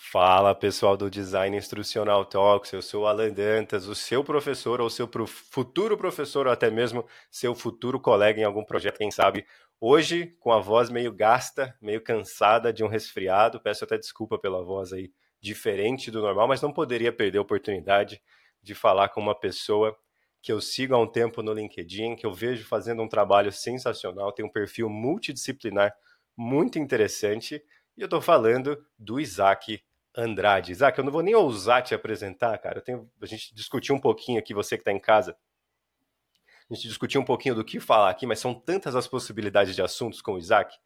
Fala pessoal do Design Instrucional Talks, eu sou o Alan Dantas, o seu professor ou seu futuro professor ou até mesmo seu futuro colega em algum projeto, quem sabe. Hoje, com a voz meio gasta, meio cansada de um resfriado, peço até desculpa pela voz aí diferente do normal, mas não poderia perder a oportunidade de falar com uma pessoa que eu sigo há um tempo no LinkedIn, que eu vejo fazendo um trabalho sensacional, tem um perfil multidisciplinar muito interessante, e eu estou falando do Isaac Andrade. Isaac, eu não vou nem ousar te apresentar, cara. Tenho, a gente discutiu um pouquinho aqui, você que está em casa. A gente discutiu um pouquinho do que falar aqui, mas são tantas as possibilidades de assuntos com o Isaac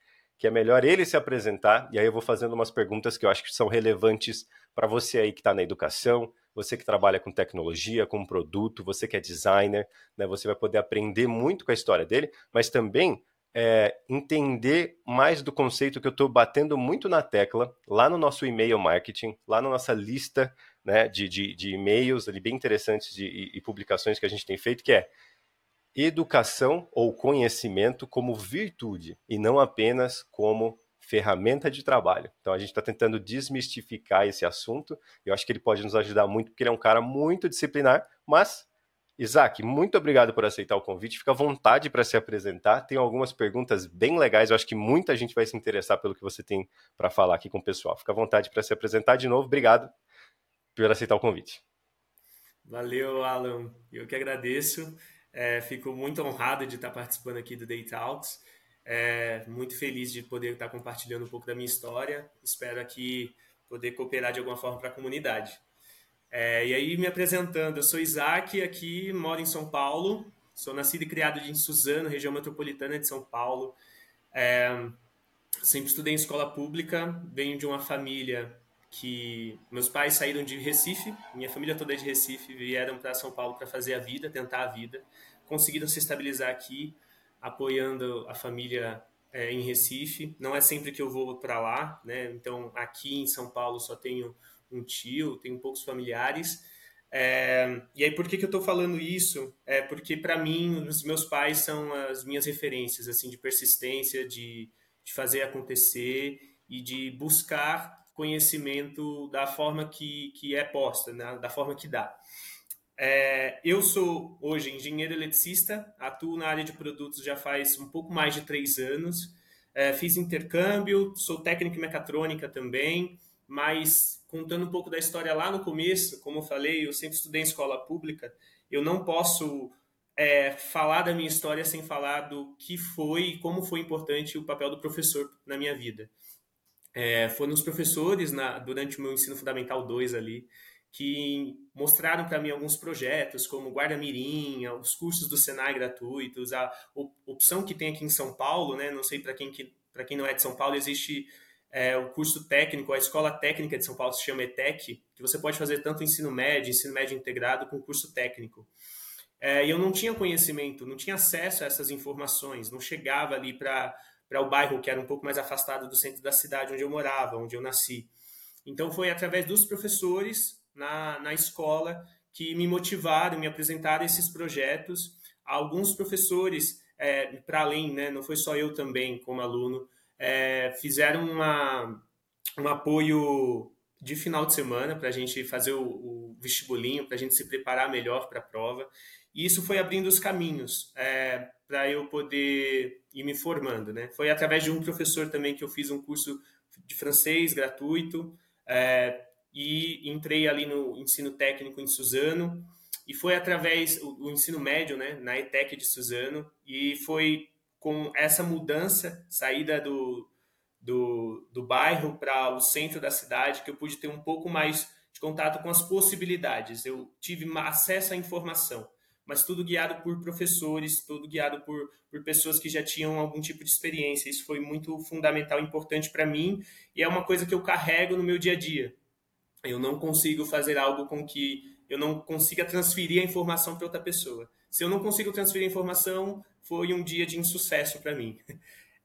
que é melhor ele se apresentar e aí eu vou fazendo umas perguntas que eu acho que são relevantes para você aí que está na educação, você que trabalha com tecnologia, com produto, você que é designer, né? Você vai poder aprender muito com a história dele, mas também é, entender mais do conceito que eu estou batendo muito na tecla lá no nosso e-mail marketing, lá na nossa lista né, de, de, de e-mails ali bem interessantes de, e, e publicações que a gente tem feito, que é educação ou conhecimento como virtude e não apenas como ferramenta de trabalho. Então a gente está tentando desmistificar esse assunto. Eu acho que ele pode nos ajudar muito, porque ele é um cara muito disciplinar, mas Isaac, muito obrigado por aceitar o convite. Fica à vontade para se apresentar. Tem algumas perguntas bem legais. Eu acho que muita gente vai se interessar pelo que você tem para falar aqui com o pessoal. Fica à vontade para se apresentar de novo. Obrigado por aceitar o convite. Valeu, Alan. Eu que agradeço. É, fico muito honrado de estar participando aqui do Day Talks. É, muito feliz de poder estar compartilhando um pouco da minha história. Espero aqui poder cooperar de alguma forma para a comunidade. É, e aí, me apresentando, eu sou Isaac, aqui moro em São Paulo, sou nascido e criado em Suzano, região metropolitana de São Paulo. É, sempre estudei em escola pública, venho de uma família que meus pais saíram de Recife, minha família toda é de Recife, vieram para São Paulo para fazer a vida, tentar a vida, conseguiram se estabilizar aqui, apoiando a família é, em Recife. Não é sempre que eu vou para lá, né? Então aqui em São Paulo só tenho um tio, tenho poucos familiares. É, e aí, por que, que eu estou falando isso? É porque, para mim, os meus pais são as minhas referências, assim, de persistência, de, de fazer acontecer e de buscar conhecimento da forma que, que é posta, né? da forma que dá. É, eu sou hoje engenheiro eletricista, atuo na área de produtos já faz um pouco mais de três anos. É, fiz intercâmbio, sou técnico em mecatrônica também, mas contando um pouco da história lá no começo, como eu falei, eu sempre estudei em escola pública, eu não posso é, falar da minha história sem falar do que foi e como foi importante o papel do professor na minha vida. É, foram os professores na, durante o meu ensino fundamental 2 ali que mostraram para mim alguns projetos, como Guarda Mirim, os cursos do Senai gratuitos, a opção que tem aqui em São Paulo, né? Não sei para quem que, quem não é de São Paulo, existe é, o curso técnico, a escola técnica de São Paulo se chama ETEC, que você pode fazer tanto ensino médio, ensino médio integrado, com curso técnico. É, e eu não tinha conhecimento, não tinha acesso a essas informações, não chegava ali para o bairro que era um pouco mais afastado do centro da cidade onde eu morava, onde eu nasci. Então foi através dos professores na, na escola que me motivaram, me apresentaram esses projetos. Alguns professores, é, para além, né, não foi só eu também como aluno, é, fizeram uma, um apoio de final de semana para a gente fazer o, o vestibulinho, para a gente se preparar melhor para a prova. E isso foi abrindo os caminhos é, para eu poder ir me formando. Né? Foi através de um professor também que eu fiz um curso de francês gratuito é, e entrei ali no ensino técnico em Suzano. E foi através do ensino médio, né, na ETEC de Suzano, e foi com essa mudança, saída do, do, do bairro para o centro da cidade, que eu pude ter um pouco mais de contato com as possibilidades. Eu tive acesso à informação, mas tudo guiado por professores, tudo guiado por, por pessoas que já tinham algum tipo de experiência. Isso foi muito fundamental, importante para mim, e é uma coisa que eu carrego no meu dia a dia. Eu não consigo fazer algo com que eu não consiga transferir a informação para outra pessoa. Se eu não consigo transferir a informação, foi um dia de insucesso para mim.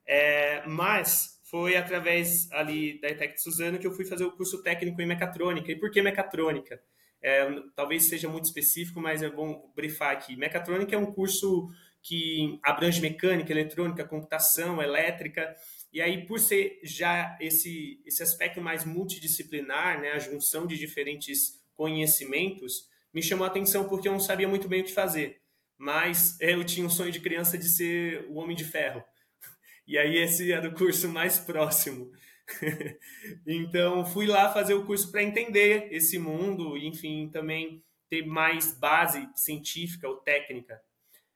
É, mas foi através ali da ETEC de Suzano que eu fui fazer o curso técnico em mecatrônica. E por que mecatrônica? É, talvez seja muito específico, mas é bom brifar aqui. Mecatrônica é um curso que abrange mecânica, eletrônica, computação, elétrica, E aí, por ser já esse, esse aspecto mais multidisciplinar, né, a junção de diferentes conhecimentos, me chamou a atenção porque eu não sabia muito bem o que fazer. Mas eu tinha um sonho de criança de ser o Homem de Ferro. E aí esse era o curso mais próximo. então fui lá fazer o curso para entender esse mundo, enfim, também ter mais base científica ou técnica.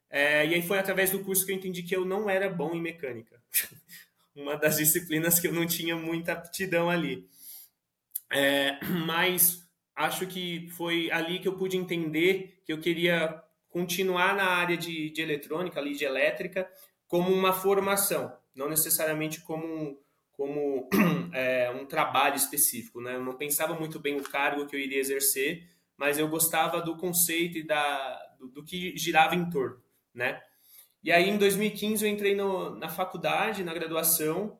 É, e aí foi através do curso que eu entendi que eu não era bom em mecânica. Uma das disciplinas que eu não tinha muita aptidão ali. É, mas acho que foi ali que eu pude entender que eu queria continuar na área de, de eletrônica, ali de elétrica, como uma formação, não necessariamente como um, como é, um trabalho específico, né? Eu não pensava muito bem o cargo que eu iria exercer, mas eu gostava do conceito e da, do, do que girava em torno, né? E aí, em 2015, eu entrei no, na faculdade, na graduação,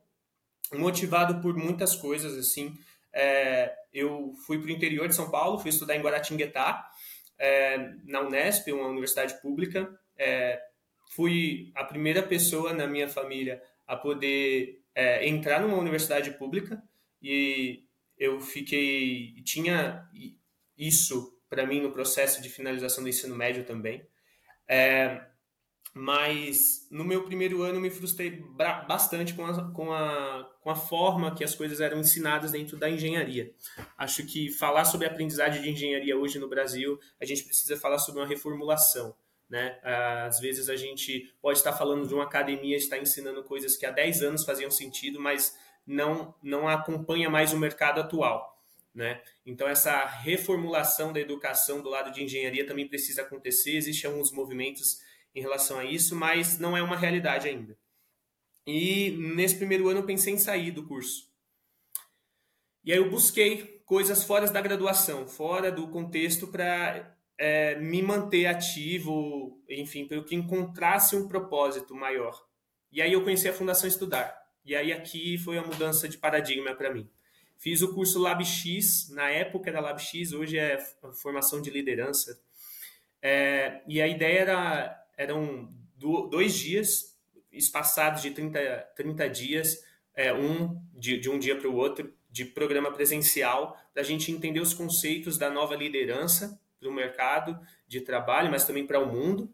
motivado por muitas coisas, assim. É, eu fui para o interior de São Paulo, fui estudar em Guaratinguetá, é, na Unesp, uma universidade pública. É, fui a primeira pessoa na minha família a poder é, entrar numa universidade pública e eu fiquei tinha isso para mim no processo de finalização do ensino médio também é, mas no meu primeiro ano me frustrei bastante com a, com, a, com a forma que as coisas eram ensinadas dentro da engenharia. Acho que falar sobre aprendizagem de engenharia hoje no Brasil, a gente precisa falar sobre uma reformulação. Né? Às vezes a gente pode estar falando de uma academia, está ensinando coisas que há 10 anos faziam sentido, mas não, não acompanha mais o mercado atual. Né? Então, essa reformulação da educação do lado de engenharia também precisa acontecer. Existem alguns movimentos em relação a isso, mas não é uma realidade ainda. E nesse primeiro ano eu pensei em sair do curso. E aí eu busquei coisas fora da graduação, fora do contexto para é, me manter ativo, enfim, para que encontrasse um propósito maior. E aí eu conheci a Fundação Estudar. E aí aqui foi a mudança de paradigma para mim. Fiz o curso LabX, na época era LabX, hoje é formação de liderança. É, e a ideia era eram dois dias, espaçados de 30, 30 dias, é, um de, de um dia para o outro, de programa presencial, para a gente entender os conceitos da nova liderança para o mercado de trabalho, mas também para o mundo,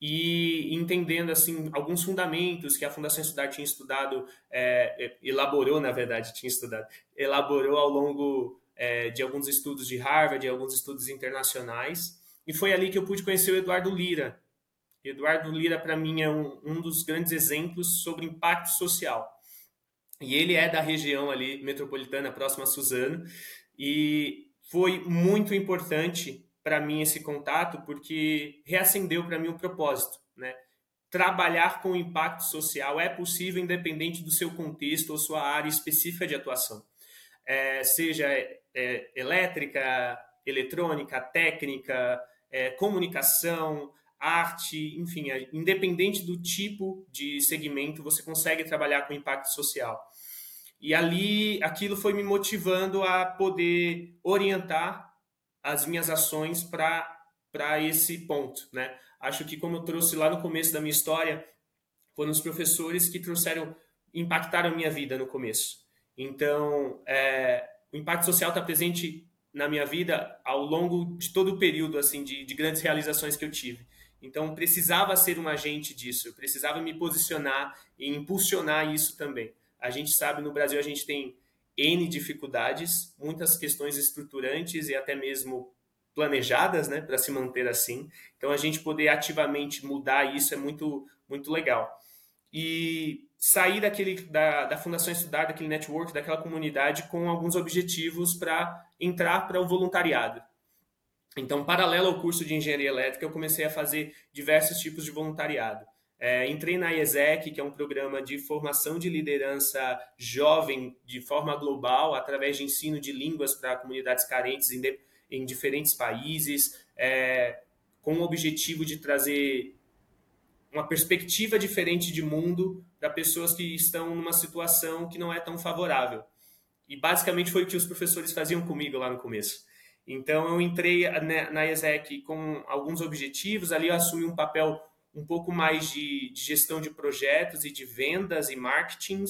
e entendendo assim alguns fundamentos que a Fundação Estudar tinha estudado, é, é, elaborou na verdade tinha estudado, elaborou ao longo é, de alguns estudos de Harvard, de alguns estudos internacionais, e foi ali que eu pude conhecer o Eduardo Lira. Eduardo Lira para mim é um, um dos grandes exemplos sobre impacto social. E ele é da região ali metropolitana, próxima a Suzano, e foi muito importante para mim esse contato porque reacendeu para mim o propósito, né? Trabalhar com impacto social é possível independente do seu contexto ou sua área específica de atuação, é, seja é, elétrica, eletrônica, técnica, é, comunicação, arte, enfim, é, independente do tipo de segmento, você consegue trabalhar com impacto social. E ali, aquilo foi me motivando a poder orientar as minhas ações para esse ponto, né? Acho que como eu trouxe lá no começo da minha história, foram os professores que trouxeram, impactaram a minha vida no começo. Então, é, o impacto social está presente na minha vida ao longo de todo o período assim de, de grandes realizações que eu tive. Então, precisava ser um agente disso, eu precisava me posicionar e impulsionar isso também. A gente sabe, no Brasil, a gente tem N dificuldades, muitas questões estruturantes e até mesmo planejadas, né, para se manter assim. Então, a gente poder ativamente mudar isso é muito, muito legal. E sair daquele, da, da Fundação Estudar, daquele network, daquela comunidade com alguns objetivos para entrar para o voluntariado. Então, paralelo ao curso de engenharia elétrica, eu comecei a fazer diversos tipos de voluntariado. É, entrei na IESEC, que é um programa de formação de liderança jovem de forma global, através de ensino de línguas para comunidades carentes em, de, em diferentes países, é, com o objetivo de trazer uma perspectiva diferente de mundo para pessoas que estão numa situação que não é tão favorável. E basicamente foi o que os professores faziam comigo lá no começo. Então eu entrei na IESEC com alguns objetivos, ali eu assumi um papel um pouco mais de, de, gestão de projetos e de vendas e marketing,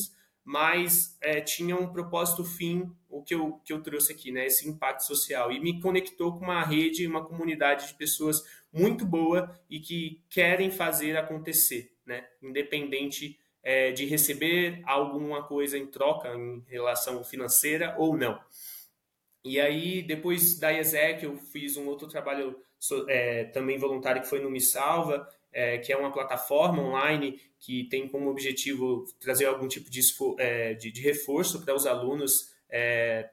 mas é, tinha um propósito fim, o que eu, que eu trouxe aqui, né, esse impacto social, e me conectou com uma rede, uma comunidade de pessoas muito boa e que querem fazer acontecer, né, independente é, de receber alguma coisa em troca em relação financeira ou não. E aí, depois da IESEC, eu fiz um outro trabalho é, também voluntário que foi no Me Salva, é, que é uma plataforma online que tem como objetivo trazer algum tipo de, é, de, de reforço para os alunos é,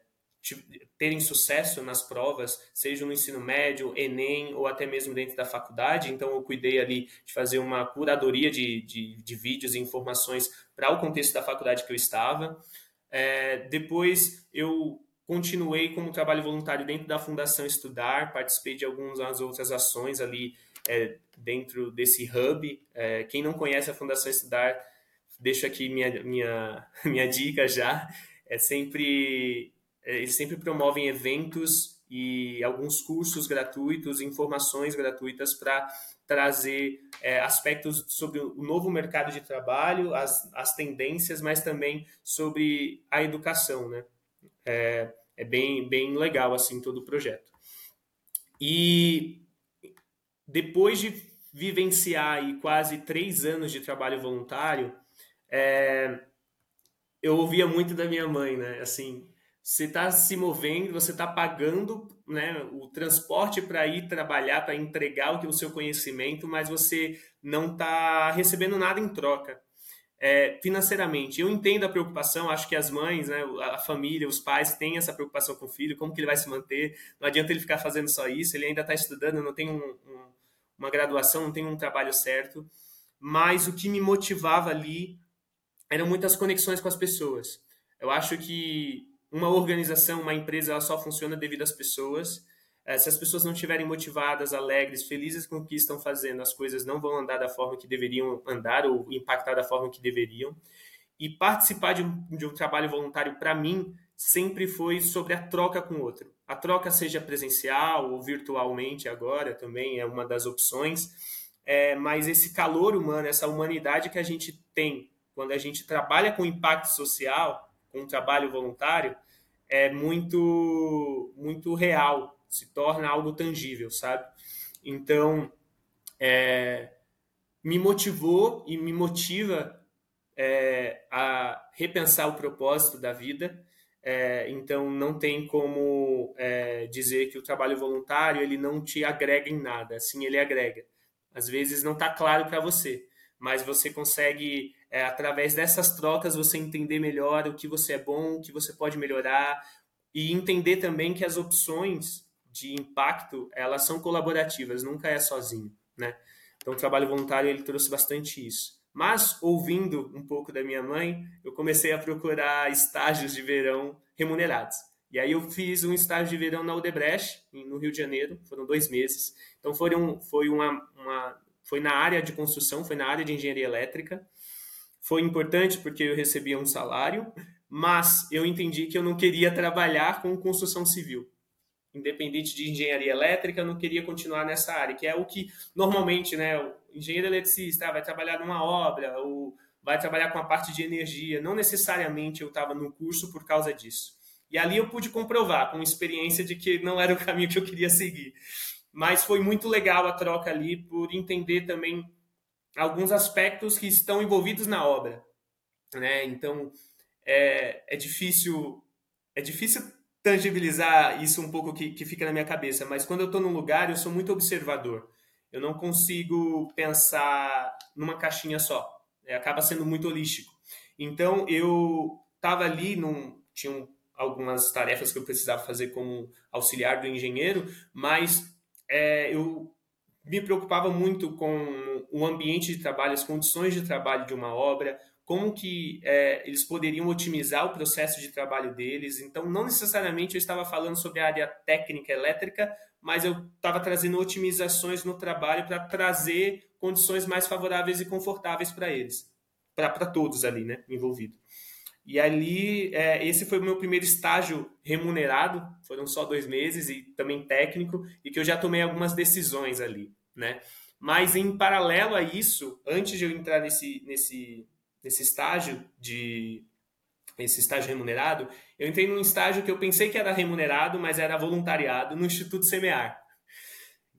terem sucesso nas provas, seja no ensino médio, Enem ou até mesmo dentro da faculdade. Então, eu cuidei ali de fazer uma curadoria de, de, de vídeos e informações para o contexto da faculdade que eu estava. É, depois, eu continuei como trabalho voluntário dentro da Fundação Estudar, participei de algumas outras ações ali é, dentro desse hub. É, quem não conhece a Fundação Estudar, deixo aqui minha, minha, minha dica já. É sempre, é, eles sempre promovem eventos e alguns cursos gratuitos, informações gratuitas para trazer é, aspectos sobre o novo mercado de trabalho, as, as tendências, mas também sobre a educação, né? É, é bem, bem legal, assim, todo o projeto. E depois de vivenciar aí quase três anos de trabalho voluntário, é, eu ouvia muito da minha mãe, né? Assim, você está se movendo, você está pagando né, o transporte para ir trabalhar, para entregar o, o seu conhecimento, mas você não está recebendo nada em troca. É, financeiramente, eu entendo a preocupação, acho que as mães, né, a família, os pais têm essa preocupação com o filho, como que ele vai se manter, não adianta ele ficar fazendo só isso, ele ainda está estudando, não tem um, um uma graduação, não tenho um trabalho certo, mas o que me motivava ali eram muitas conexões com as pessoas. Eu acho que uma organização, uma empresa, ela só funciona devido às pessoas. Eh, se as pessoas não estiverem motivadas, alegres, felizes com o que estão fazendo, as coisas não vão andar da forma que deveriam andar ou impactar da forma que deveriam. E participar de um, de um trabalho voluntário, para mim, sempre foi sobre a troca com o outro. A troca seja presencial ou virtualmente agora também é uma das opções, é, mas esse calor humano, essa humanidade que a gente tem quando a gente trabalha com impacto social, com um trabalho voluntário, é muito muito real, se torna algo tangível, sabe? Então, é, me motivou e me motiva é, a repensar o propósito da vida é, então não tem como é, dizer que o trabalho voluntário ele não te agrega em nada. Assim ele agrega. Às vezes não está claro para você, mas você consegue é, através dessas trocas você entender melhor o que você é bom, o que você pode melhorar e entender também que as opções de impacto elas são colaborativas, nunca é sozinho, né? Então o trabalho voluntário ele trouxe bastante isso. Mas, ouvindo um pouco da minha mãe, eu comecei a procurar estágios de verão remunerados. E aí eu fiz um estágio de verão na Odebrecht, no Rio de Janeiro, foram dois meses. Então foram, foi, uma, uma, foi na área de construção, foi na área de engenharia elétrica. Foi importante porque eu recebia um salário, mas eu entendi que eu não queria trabalhar com construção civil independente de engenharia elétrica, não queria continuar nessa área, que é o que normalmente, né, o engenheiro eletricista vai trabalhar numa obra, ou vai trabalhar com a parte de energia. Não necessariamente eu estava no curso por causa disso. E ali eu pude comprovar, com experiência, de que não era o caminho que eu queria seguir. Mas foi muito legal a troca ali, por entender também alguns aspectos que estão envolvidos na obra. Né? Então, é, é difícil é difícil tangibilizar isso um pouco que, que fica na minha cabeça, mas quando eu estou num lugar, eu sou muito observador. Eu não consigo pensar numa caixinha só. É, acaba sendo muito holístico. Então, eu estava ali, num, tinha algumas tarefas que eu precisava fazer como auxiliar do engenheiro, mas é, eu me preocupava muito com o ambiente de trabalho, as condições de trabalho de uma obra, como que é, eles poderiam otimizar o processo de trabalho deles. Então, não necessariamente eu estava falando sobre a área técnica elétrica, mas eu estava trazendo otimizações no trabalho para trazer condições mais favoráveis e confortáveis para eles, para todos ali, né, envolvidos. E ali, é, esse foi o meu primeiro estágio remunerado, foram só dois meses e também técnico, e que eu já tomei algumas decisões ali, né. Mas em paralelo a isso, antes de eu entrar nesse, nesse nesse estágio de, esse estágio remunerado, eu entrei num estágio que eu pensei que era remunerado, mas era voluntariado no Instituto Semear.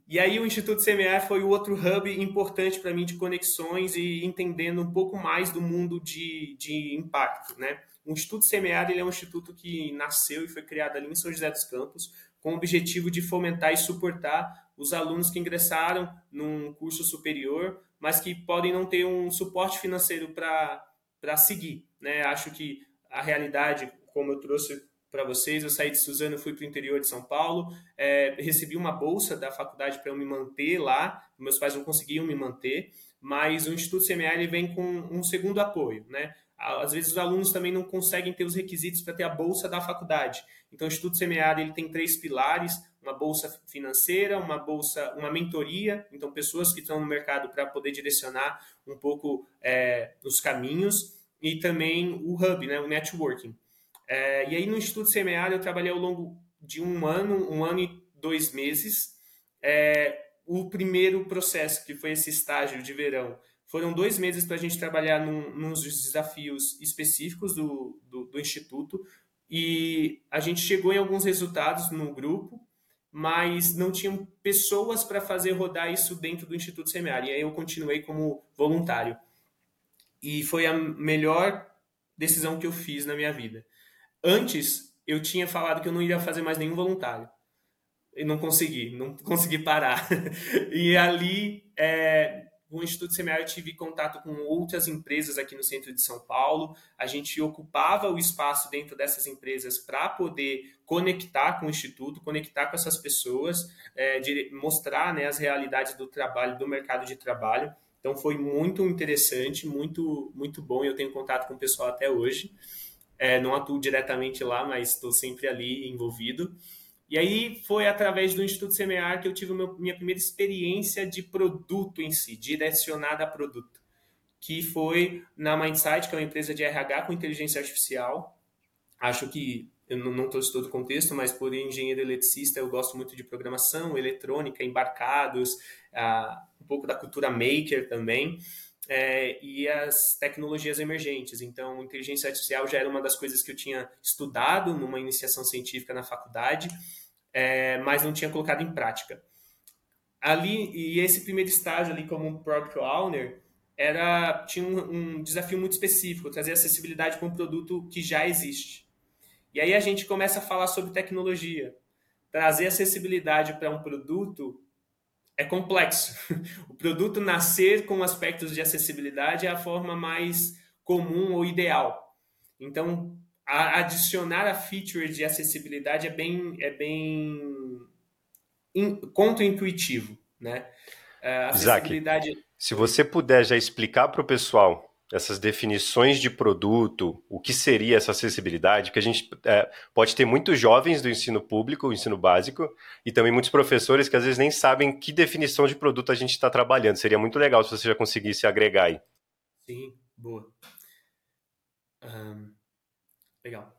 E aí o Instituto Semear foi o outro hub importante para mim de conexões e entendendo um pouco mais do mundo de, de impacto, né? O Instituto Semear ele é um instituto que nasceu e foi criado ali em São José dos Campos com o objetivo de fomentar e suportar os alunos que ingressaram num curso superior, mas que podem não ter um suporte financeiro para seguir. Né? Acho que a realidade, como eu trouxe para vocês, eu saí de Suzano, fui para o interior de São Paulo, é, recebi uma bolsa da faculdade para eu me manter lá, meus pais não conseguiam me manter, mas o Instituto CMA vem com um segundo apoio, né? Às vezes os alunos também não conseguem ter os requisitos para ter a bolsa da faculdade. Então o Instituto Semeado ele tem três pilares: uma bolsa financeira, uma bolsa, uma mentoria. Então pessoas que estão no mercado para poder direcionar um pouco é, os caminhos e também o hub, né, o networking. É, e aí no Instituto Semeado eu trabalhei ao longo de um ano, um ano e dois meses. É, o primeiro processo, que foi esse estágio de verão, foram dois meses para a gente trabalhar num, nos desafios específicos do, do, do, Instituto e a gente chegou em alguns resultados no grupo, mas não tinham pessoas para fazer rodar isso dentro do Instituto Semear. E aí eu continuei como voluntário. E foi a melhor decisão que eu fiz na minha vida. Antes, eu tinha falado que eu não iria fazer mais nenhum voluntário. E não consegui, não consegui parar. e ali, é, no Instituto Semear, tive contato com outras empresas aqui no centro de São Paulo. A gente ocupava o espaço dentro dessas empresas para poder conectar com o Instituto, conectar com essas pessoas, é, de, mostrar né, as realidades do trabalho, do mercado de trabalho. Então foi muito interessante, muito muito bom. Eu tenho contato com o pessoal até hoje. É, não atuo diretamente lá, mas estou sempre ali envolvido. E aí foi através do Instituto Semear que eu tive minha primeira experiência de produto em si, direcionada a produto, que foi na Mindsight, que é uma empresa de RH com inteligência artificial. Acho que eu não trouxe todo o contexto, mas por engenheiro eletricista eu gosto muito de programação, eletrônica, embarcados, ah, um pouco da cultura maker também. É, e as tecnologias emergentes. Então, inteligência artificial já era uma das coisas que eu tinha estudado numa iniciação científica na faculdade, é, mas não tinha colocado em prática. Ali, e esse primeiro estágio ali como Product Owner, era, tinha um, um desafio muito específico, trazer acessibilidade para um produto que já existe. E aí a gente começa a falar sobre tecnologia. Trazer acessibilidade para um produto é complexo. O produto nascer com aspectos de acessibilidade é a forma mais comum ou ideal. Então, a, adicionar a feature de acessibilidade é bem, é bem in, contra-intuitivo, né? A acessibilidade... Isaac, se você puder já explicar para o pessoal essas definições de produto, o que seria essa acessibilidade, que a gente é, pode ter muitos jovens do ensino público, ensino básico, e também muitos professores que às vezes nem sabem que definição de produto a gente está trabalhando. Seria muito legal se você já conseguisse agregar aí. Sim, boa. Um, legal.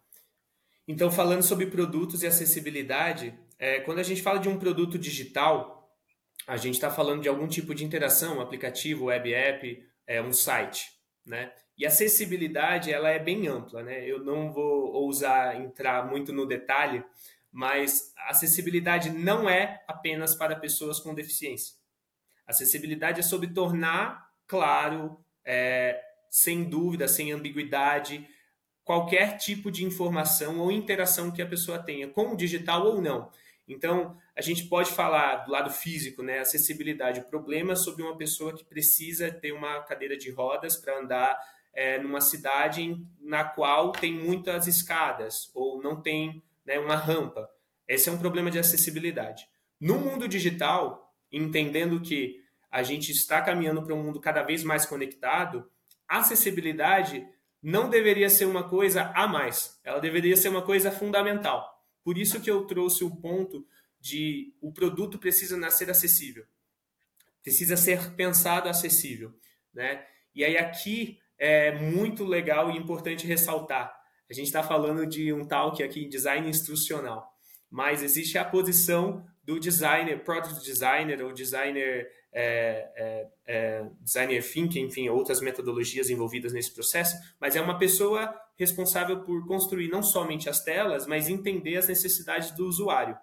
Então, falando sobre produtos e acessibilidade, é, quando a gente fala de um produto digital, a gente está falando de algum tipo de interação, um aplicativo, web app, é, um site né? E acessibilidade ela é bem ampla, né? Eu não vou ousar entrar muito no detalhe, mas acessibilidade não é apenas para pessoas com deficiência. Acessibilidade é sobre tornar claro, é, sem dúvida, sem ambiguidade, qualquer tipo de informação ou interação que a pessoa tenha, com o digital ou não. Então, a gente pode falar do lado físico, né, acessibilidade, o problema sobre uma pessoa que precisa ter uma cadeira de rodas para andar é, numa cidade na qual tem muitas escadas ou não tem né, uma rampa. Esse é um problema de acessibilidade. No mundo digital, entendendo que a gente está caminhando para um mundo cada vez mais conectado, acessibilidade não deveria ser uma coisa a mais, ela deveria ser uma coisa fundamental. Por isso que eu trouxe o ponto de o produto precisa nascer acessível, precisa ser pensado acessível, né? E aí aqui é muito legal e importante ressaltar. A gente está falando de um talk aqui em design instrucional, mas existe a posição do designer, product designer ou designer é, é, é, designer thinking, enfim, outras metodologias envolvidas nesse processo, mas é uma pessoa responsável por construir não somente as telas, mas entender as necessidades do usuário.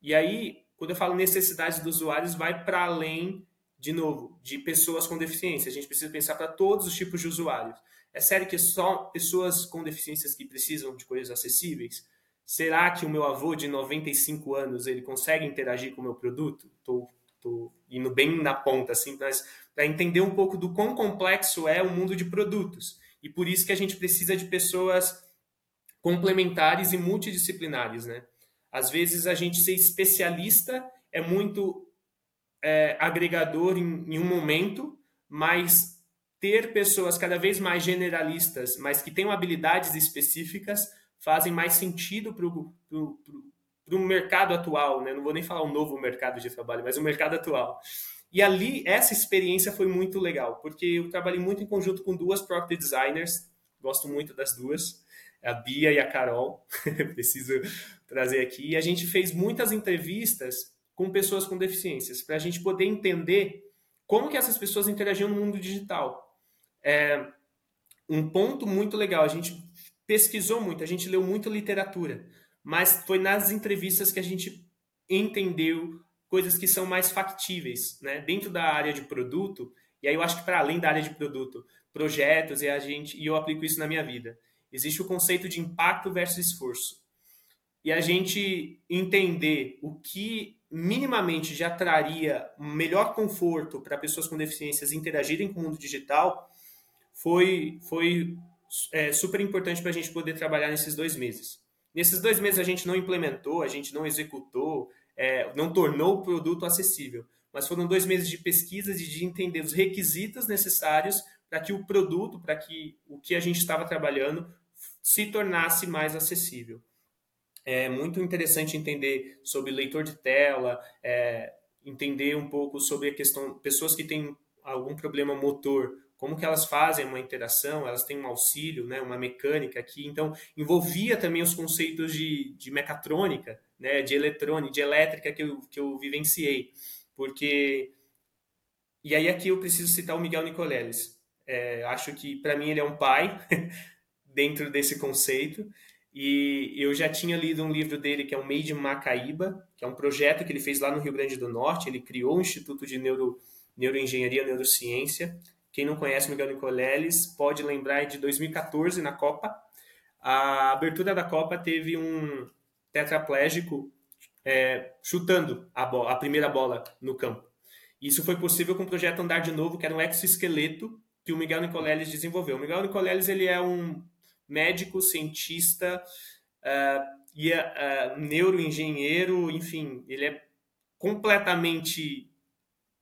E aí, quando eu falo necessidades dos usuários, vai para além, de novo, de pessoas com deficiência. A gente precisa pensar para todos os tipos de usuários. É sério que só pessoas com deficiências que precisam de coisas acessíveis? Será que o meu avô de 95 anos ele consegue interagir com o meu produto? Estou tô indo bem na ponta, assim, mas para entender um pouco do quão complexo é o mundo de produtos. E por isso que a gente precisa de pessoas complementares e multidisciplinares, né? Às vezes a gente ser especialista é muito é, agregador em, em um momento, mas ter pessoas cada vez mais generalistas, mas que tenham habilidades específicas, fazem mais sentido para o mercado atual, né? Não vou nem falar um novo mercado de trabalho, mas o mercado atual. E ali, essa experiência foi muito legal, porque eu trabalhei muito em conjunto com duas product designers, gosto muito das duas, a Bia e a Carol, preciso trazer aqui. E a gente fez muitas entrevistas com pessoas com deficiências, para a gente poder entender como que essas pessoas interagiam no mundo digital. É, um ponto muito legal, a gente pesquisou muito, a gente leu muita literatura, mas foi nas entrevistas que a gente entendeu coisas que são mais factíveis, né? Dentro da área de produto, e aí eu acho que para além da área de produto, projetos e a gente, e eu aplico isso na minha vida. Existe o conceito de impacto versus esforço. E a gente entender o que minimamente já traria melhor conforto para pessoas com deficiências interagirem com o mundo digital foi, foi é, super importante para a gente poder trabalhar nesses dois meses. Nesses dois meses a gente não implementou, a gente não executou, é, não tornou o produto acessível, mas foram dois meses de pesquisas e de entender os requisitos necessários para que o produto, para que o que a gente estava trabalhando se tornasse mais acessível. É muito interessante entender sobre leitor de tela, é, entender um pouco sobre a questão pessoas que têm algum problema motor, como que elas fazem uma interação, elas têm um auxílio, né, uma mecânica aqui, então envolvia também os conceitos de, de mecatrônica, né, de eletrônica, de elétrica que eu, que eu vivenciei. Porque. E aí aqui eu preciso citar o Miguel Nicoleles. É, acho que para mim ele é um pai dentro desse conceito. E eu já tinha lido um livro dele que é o Made in Macaíba, que é um projeto que ele fez lá no Rio Grande do Norte. Ele criou o Instituto de Neuro, Neuroengenharia e Neurociência. Quem não conhece Miguel Nicoleles pode lembrar de 2014 na Copa. A abertura da Copa teve um, tetraplégico é, chutando a, bola, a primeira bola no campo. Isso foi possível com o projeto Andar de Novo, que era um exoesqueleto que o Miguel Nicoleles desenvolveu. O Miguel Nicoleles ele é um médico, cientista uh, e uh, neuroengenheiro, enfim, ele é completamente,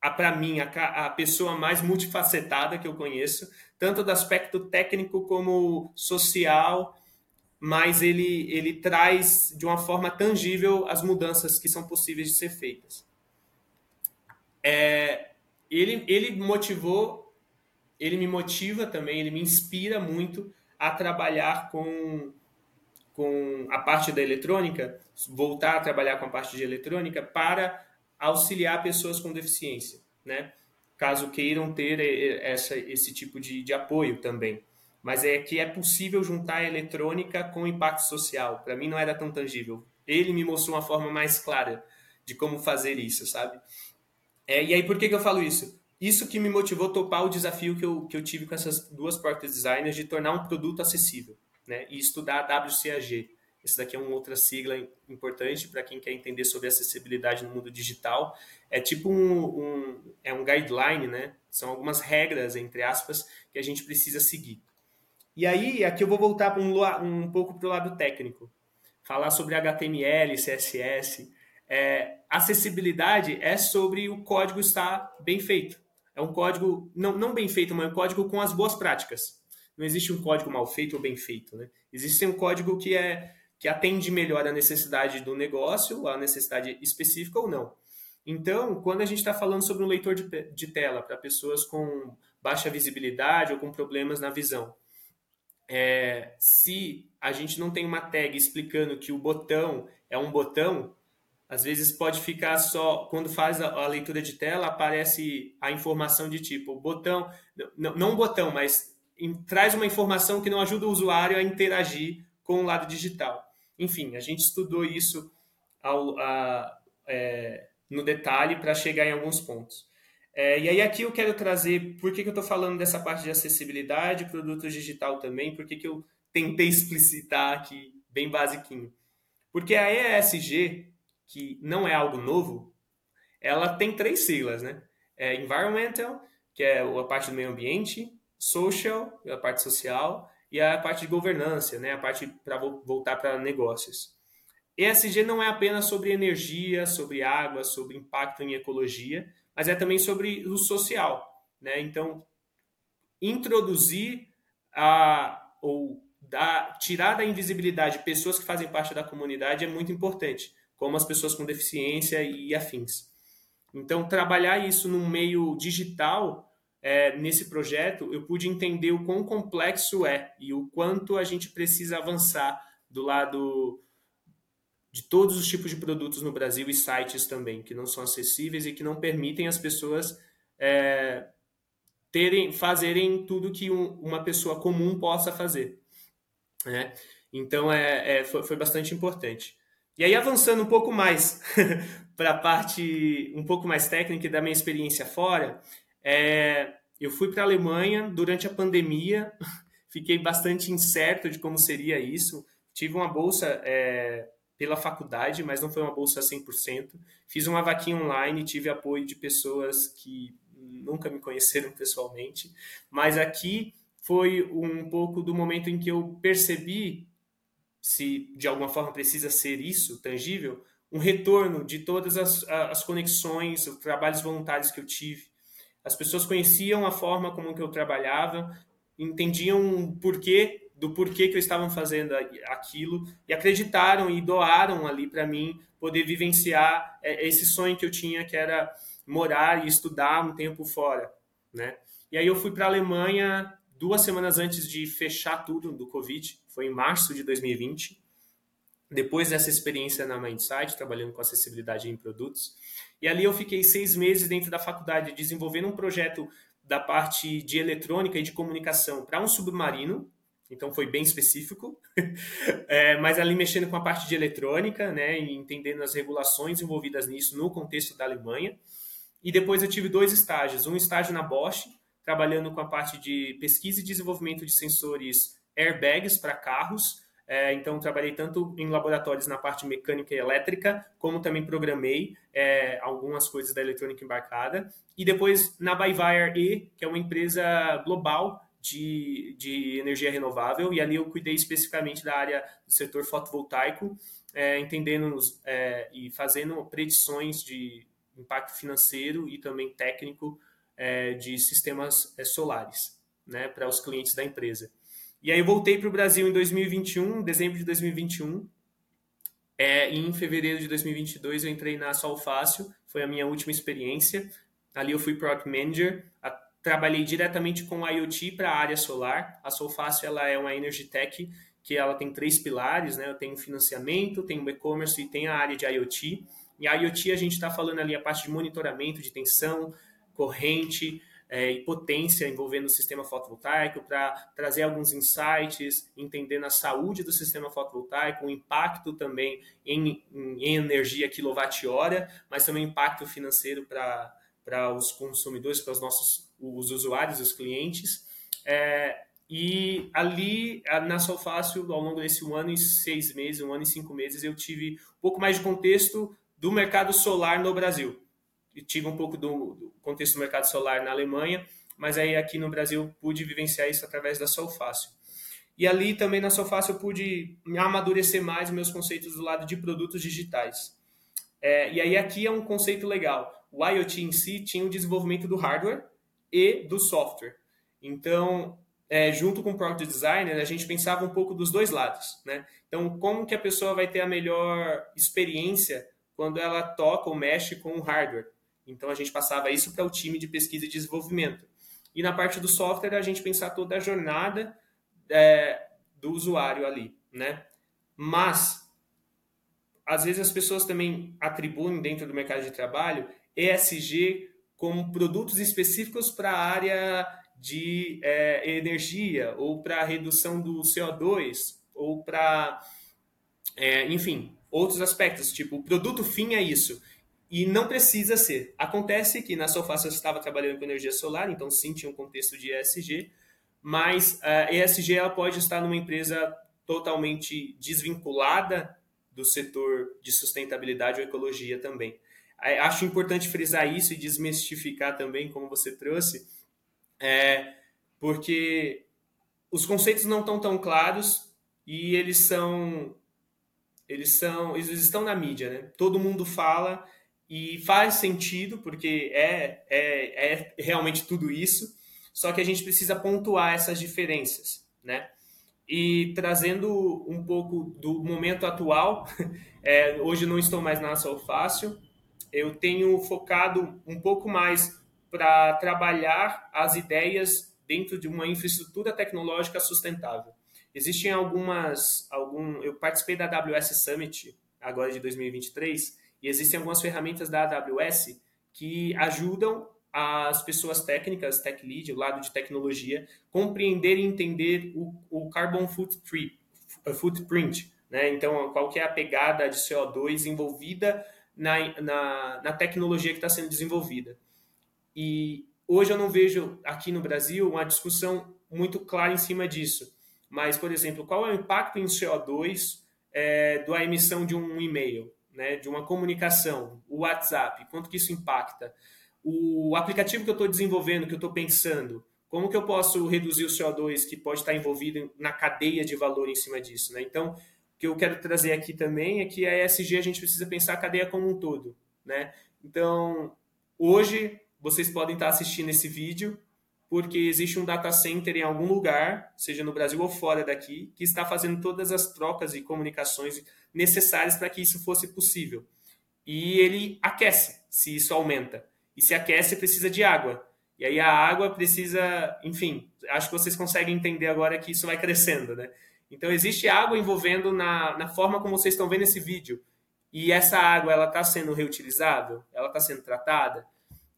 para mim, a, a pessoa mais multifacetada que eu conheço, tanto do aspecto técnico como social mas ele, ele traz de uma forma tangível as mudanças que são possíveis de ser feitas. É, ele, ele motivou, ele me motiva também, ele me inspira muito a trabalhar com, com a parte da eletrônica, voltar a trabalhar com a parte de eletrônica para auxiliar pessoas com deficiência, né? Caso queiram ter essa, esse tipo de, de apoio também mas é que é possível juntar a eletrônica com impacto social. Para mim não era tão tangível. Ele me mostrou uma forma mais clara de como fazer isso, sabe? É, e aí por que, que eu falo isso? Isso que me motivou a topar o desafio que eu, que eu tive com essas duas product designers de tornar um produto acessível, né? E estudar a WCAG. Esse daqui é uma outra sigla importante para quem quer entender sobre acessibilidade no mundo digital. É tipo um, um, é um guideline, né? São algumas regras, entre aspas, que a gente precisa seguir. E aí, aqui eu vou voltar um, um pouco para o lado técnico. Falar sobre HTML, CSS. É, acessibilidade é sobre o código estar bem feito. É um código, não, não bem feito, mas um código com as boas práticas. Não existe um código mal feito ou bem feito. Né? Existe um código que, é, que atende melhor a necessidade do negócio, a necessidade específica ou não. Então, quando a gente está falando sobre um leitor de, de tela para pessoas com baixa visibilidade ou com problemas na visão, é, se a gente não tem uma tag explicando que o botão é um botão, às vezes pode ficar só quando faz a, a leitura de tela aparece a informação de tipo botão não, não botão mas traz uma informação que não ajuda o usuário a interagir com o lado digital. Enfim, a gente estudou isso ao, a, é, no detalhe para chegar em alguns pontos. É, e aí aqui eu quero trazer por que, que eu estou falando dessa parte de acessibilidade, produtos digital também, por que, que eu tentei explicitar aqui bem basiquinho. Porque a ESG, que não é algo novo, ela tem três siglas, né? É Environmental, que é a parte do meio ambiente, Social, a parte social, e a parte de governança, né? A parte para voltar para negócios. ESG não é apenas sobre energia, sobre água, sobre impacto em ecologia, mas é também sobre o social, né? Então, introduzir a ou dar, tirar da invisibilidade pessoas que fazem parte da comunidade é muito importante, como as pessoas com deficiência e afins. Então, trabalhar isso no meio digital, é, nesse projeto, eu pude entender o quão complexo é e o quanto a gente precisa avançar do lado de todos os tipos de produtos no Brasil e sites também, que não são acessíveis e que não permitem as pessoas é, terem, fazerem tudo que um, uma pessoa comum possa fazer. Né? Então, é, é foi, foi, bastante importante. E aí, avançando um pouco mais para a parte um pouco mais técnica da minha experiência fora, é, eu fui para a Alemanha durante a pandemia, fiquei bastante incerto de como seria isso. Tive uma bolsa é, pela faculdade, mas não foi uma bolsa 100%. Fiz uma vaquinha online, tive apoio de pessoas que nunca me conheceram pessoalmente, mas aqui foi um pouco do momento em que eu percebi, se de alguma forma precisa ser isso, tangível, um retorno de todas as, as conexões, os trabalhos voluntários que eu tive. As pessoas conheciam a forma como que eu trabalhava, entendiam o porquê do porquê que eu estava fazendo aquilo e acreditaram e doaram ali para mim poder vivenciar é, esse sonho que eu tinha que era morar e estudar um tempo fora, né? E aí eu fui para a Alemanha duas semanas antes de fechar tudo do Covid, foi em março de 2020. Depois dessa experiência na Mindsight, trabalhando com acessibilidade em produtos. E ali eu fiquei seis meses dentro da faculdade desenvolvendo um projeto da parte de eletrônica e de comunicação para um submarino. Então foi bem específico, é, mas ali mexendo com a parte de eletrônica, né, e entendendo as regulações envolvidas nisso no contexto da Alemanha. E depois eu tive dois estágios, um estágio na Bosch, trabalhando com a parte de pesquisa e desenvolvimento de sensores airbags para carros. É, então, trabalhei tanto em laboratórios na parte mecânica e elétrica, como também programei é, algumas coisas da eletrônica embarcada. E depois na Byvire E, que é uma empresa global de, de energia renovável, e ali eu cuidei especificamente da área do setor fotovoltaico, é, entendendo é, e fazendo predições de impacto financeiro e também técnico é, de sistemas é, solares né, para os clientes da empresa. E aí voltei para o Brasil em 2021, dezembro de 2021. É, em fevereiro de 2022 eu entrei na Solfácil, foi a minha última experiência. Ali eu fui Product Manager, a, trabalhei diretamente com IoT para a área solar. A Solfácil ela é uma Energy Tech que ela tem três pilares, né? Eu tenho financiamento, tenho e-commerce e tem a área de IoT. E a IoT a gente está falando ali a parte de monitoramento de tensão, corrente é, e potência envolvendo o sistema fotovoltaico para trazer alguns insights, entendendo a saúde do sistema fotovoltaico, o impacto também em, em energia quilowatt-hora, mas também impacto financeiro para para os consumidores, para os nossos os usuários, os clientes. É, e ali, na Solfácil, ao longo desse um ano e seis meses, um ano e cinco meses, eu tive um pouco mais de contexto do mercado solar no Brasil tive um pouco do, do, contexto do mercado solar na Alemanha, mas aí aqui no Brasil pude vivenciar isso através da Solfácil. E ali também na Solfácil eu pude amadurecer mais meus conceitos do lado de produtos digitais. É, e aí aqui é um conceito legal. O IoT em si tinha o desenvolvimento do hardware e do software. Então, é, junto com o product designer, a gente pensava um pouco dos dois lados, né? Então, como que a pessoa vai ter a melhor experiência quando ela toca ou mexe com o hardware? Então a gente passava isso para o time de pesquisa e desenvolvimento. E na parte do software a gente pensar toda a jornada é, do usuário ali, né? Mas às vezes as pessoas também atribuem dentro do mercado de trabalho ESG como produtos específicos para a área de é, energia, ou para redução do CO2, ou para, é, enfim, outros aspectos. Tipo, o produto fim é isso. E não precisa ser. Acontece que na Sofasa eu estava trabalhando com energia solar, então sim tinha um contexto de ESG, mas a ESG ela pode estar numa empresa totalmente desvinculada do setor de sustentabilidade ou ecologia também. Acho importante frisar isso e desmistificar também, como você trouxe, é, porque os conceitos não estão tão claros e eles são eles são eles estão na mídia, né? Todo mundo fala e faz sentido porque é, é, é realmente tudo isso, só que a gente precisa pontuar essas diferenças, né? E trazendo um pouco do momento atual, é, hoje não estou mais na Sol Fácil, eu tenho focado um pouco mais para trabalhar as ideias dentro de uma infraestrutura tecnológica sustentável. Existem algumas, algum, eu participei da AWS Summit agora de 2023 e existem algumas ferramentas da AWS que ajudam as pessoas técnicas, tech lead, o lado de tecnologia, compreender e entender o, o carbon footprint, footprint né? Então, qual que é a pegada de CO2 envolvida na, na, na tecnologia que está sendo desenvolvida. E hoje eu não vejo aqui no Brasil uma discussão muito clara em cima disso. Mas, por exemplo, qual é o impacto em CO2 é, da emissão de um e-mail, né, de uma comunicação, o WhatsApp, quanto que isso impacta? O aplicativo que eu estou desenvolvendo, que eu estou pensando, como que eu posso reduzir o CO2 que pode estar envolvido na cadeia de valor em cima disso? Né? Então, que eu quero trazer aqui também é que a ESG a gente precisa pensar a cadeia como um todo, né? Então, hoje vocês podem estar assistindo esse vídeo porque existe um data center em algum lugar, seja no Brasil ou fora daqui, que está fazendo todas as trocas e comunicações necessárias para que isso fosse possível. E ele aquece, se isso aumenta. E se aquece, precisa de água. E aí a água precisa, enfim, acho que vocês conseguem entender agora que isso vai crescendo, né? Então, existe água envolvendo na, na forma como vocês estão vendo esse vídeo. E essa água, ela está sendo reutilizável? Ela está sendo tratada?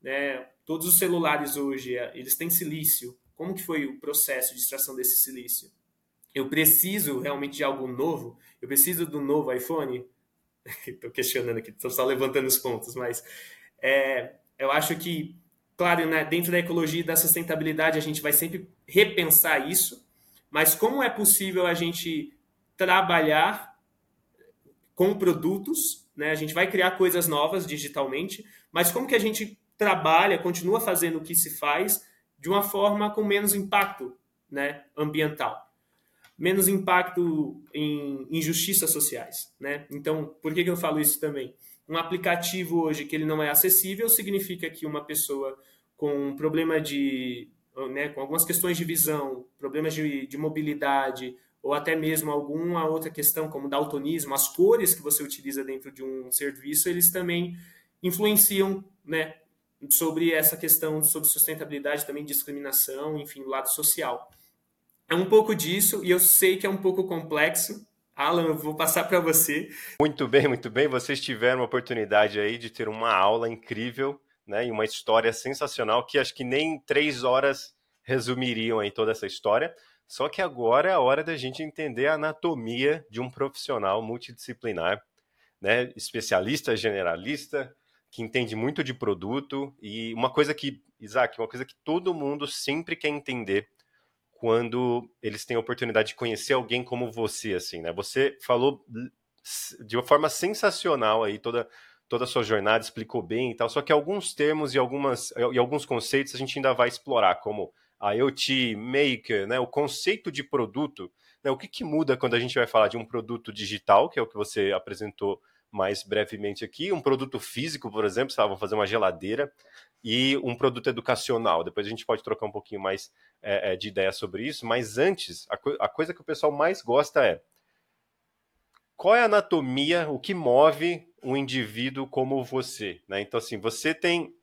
Né? Todos os celulares hoje, eles têm silício. Como que foi o processo de extração desse silício? Eu preciso realmente de algo novo? Eu preciso do novo iPhone? Estou questionando aqui, estou só levantando os pontos, mas é, eu acho que, claro, né, dentro da ecologia e da sustentabilidade, a gente vai sempre repensar isso, mas como é possível a gente trabalhar com produtos, né? A gente vai criar coisas novas digitalmente, mas como que a gente trabalha, continua fazendo o que se faz de uma forma com menos impacto, né, ambiental, menos impacto em injustiças sociais, né? Então, por que, que eu falo isso também? Um aplicativo hoje que ele não é acessível significa que uma pessoa com um problema de né, com algumas questões de visão, problemas de, de mobilidade, ou até mesmo alguma outra questão, como daltonismo, as cores que você utiliza dentro de um serviço, eles também influenciam né, sobre essa questão, sobre sustentabilidade, também discriminação, enfim, o lado social. É um pouco disso, e eu sei que é um pouco complexo. Alan, eu vou passar para você. Muito bem, muito bem. Vocês tiveram a oportunidade aí de ter uma aula incrível né? E uma história sensacional que acho que nem três horas resumiriam aí toda essa história. Só que agora é a hora da gente entender a anatomia de um profissional multidisciplinar, né? Especialista, generalista, que entende muito de produto e uma coisa que, Isaac, uma coisa que todo mundo sempre quer entender quando eles têm a oportunidade de conhecer alguém como você, assim, né? Você falou de uma forma sensacional aí toda toda a sua jornada, explicou bem e tal, só que alguns termos e, algumas, e alguns conceitos a gente ainda vai explorar, como a IoT, Maker, né, o conceito de produto, né, o que, que muda quando a gente vai falar de um produto digital, que é o que você apresentou mais brevemente aqui, um produto físico, por exemplo, vamos fazer uma geladeira, e um produto educacional. Depois a gente pode trocar um pouquinho mais é, de ideia sobre isso, mas antes, a, co a coisa que o pessoal mais gosta é qual é a anatomia, o que move um indivíduo como você, né? Então, assim, você tem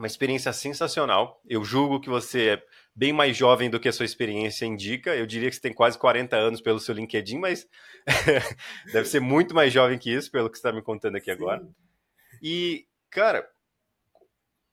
uma experiência sensacional. Eu julgo que você é bem mais jovem do que a sua experiência indica. Eu diria que você tem quase 40 anos pelo seu LinkedIn, mas deve ser muito mais jovem que isso, pelo que você está me contando aqui Sim. agora. E, cara,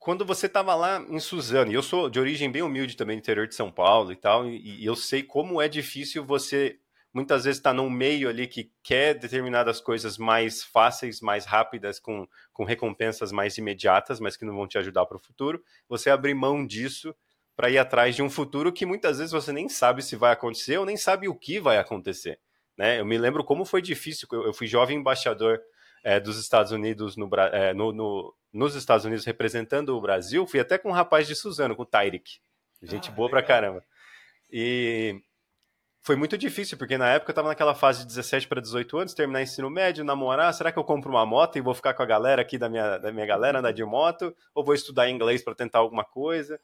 quando você estava lá em Suzano, e eu sou de origem bem humilde também, interior de São Paulo e tal, e, e eu sei como é difícil você muitas vezes estar tá num meio ali que quer determinadas coisas mais fáceis, mais rápidas, com, com recompensas mais imediatas, mas que não vão te ajudar para o futuro, você abrir mão disso para ir atrás de um futuro que muitas vezes você nem sabe se vai acontecer ou nem sabe o que vai acontecer. Né? Eu me lembro como foi difícil, eu, fui jovem embaixador é, dos Estados Unidos no, é, no, no, nos Estados Unidos representando o Brasil, fui até com um rapaz de Suzano, com o Tyrick. Gente ah, boa legal. pra caramba. E foi muito difícil, porque na época eu tava naquela fase de 17 para 18 anos, terminar ensino médio, namorar, será que eu compro uma moto e vou ficar com a galera aqui da minha, da minha galera andar de moto? Ou vou estudar inglês para tentar alguma coisa?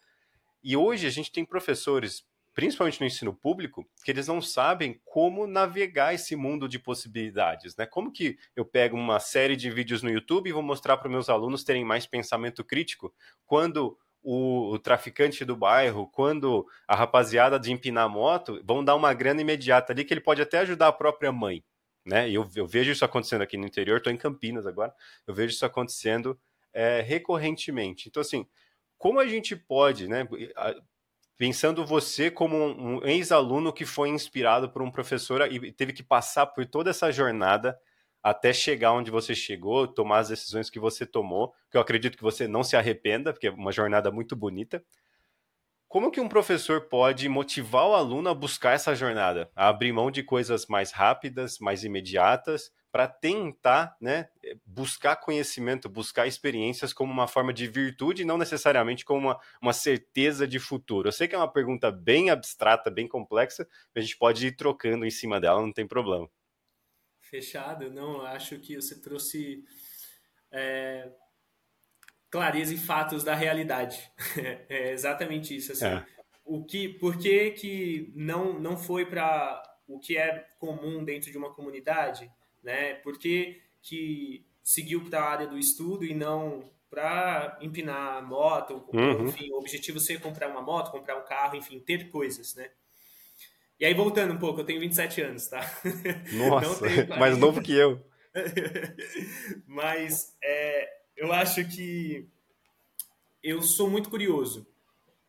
E hoje a gente tem professores, principalmente no ensino público, que eles não sabem como navegar esse mundo de possibilidades, né? Como que eu pego uma série de vídeos no YouTube e vou mostrar para meus alunos terem mais pensamento crítico quando o, traficante do bairro, quando a rapaziada de empinar moto, vão dar uma grana imediata ali que ele pode até ajudar a própria mãe. Né? Eu, eu vejo isso acontecendo aqui no interior, estou em Campinas agora, eu vejo isso acontecendo é, recorrentemente. Então, assim, como a gente pode, né, pensando você como um ex-aluno que foi inspirado por um professor e teve que passar por toda essa jornada até chegar onde você chegou, tomar as decisões que você tomou, que eu acredito que você não se arrependa, porque é uma jornada muito bonita. Como que um professor pode motivar o aluno a buscar essa jornada, a abrir mão de coisas mais rápidas, mais imediatas, para tentar né, buscar conhecimento, buscar experiências como uma forma de virtude, não necessariamente como uma, uma certeza de futuro? Eu sei que é uma pergunta bem abstrata, bem complexa, a gente pode ir trocando em cima dela, não tem problema. Fechado, não, acho que você trouxe é, clareza e fatos da realidade. é exatamente isso. Assim, é. o que, por que, que não, não foi para o que é comum dentro de uma comunidade? Né? Por que, que seguiu para a área do estudo e não para empinar moto? Uhum. Enfim, o objetivo ser comprar uma moto, comprar um carro, enfim, ter coisas, né? E aí, voltando um pouco, eu tenho 27 anos, tá? Nossa, mais novo que eu. Mas é, eu acho que eu sou muito curioso.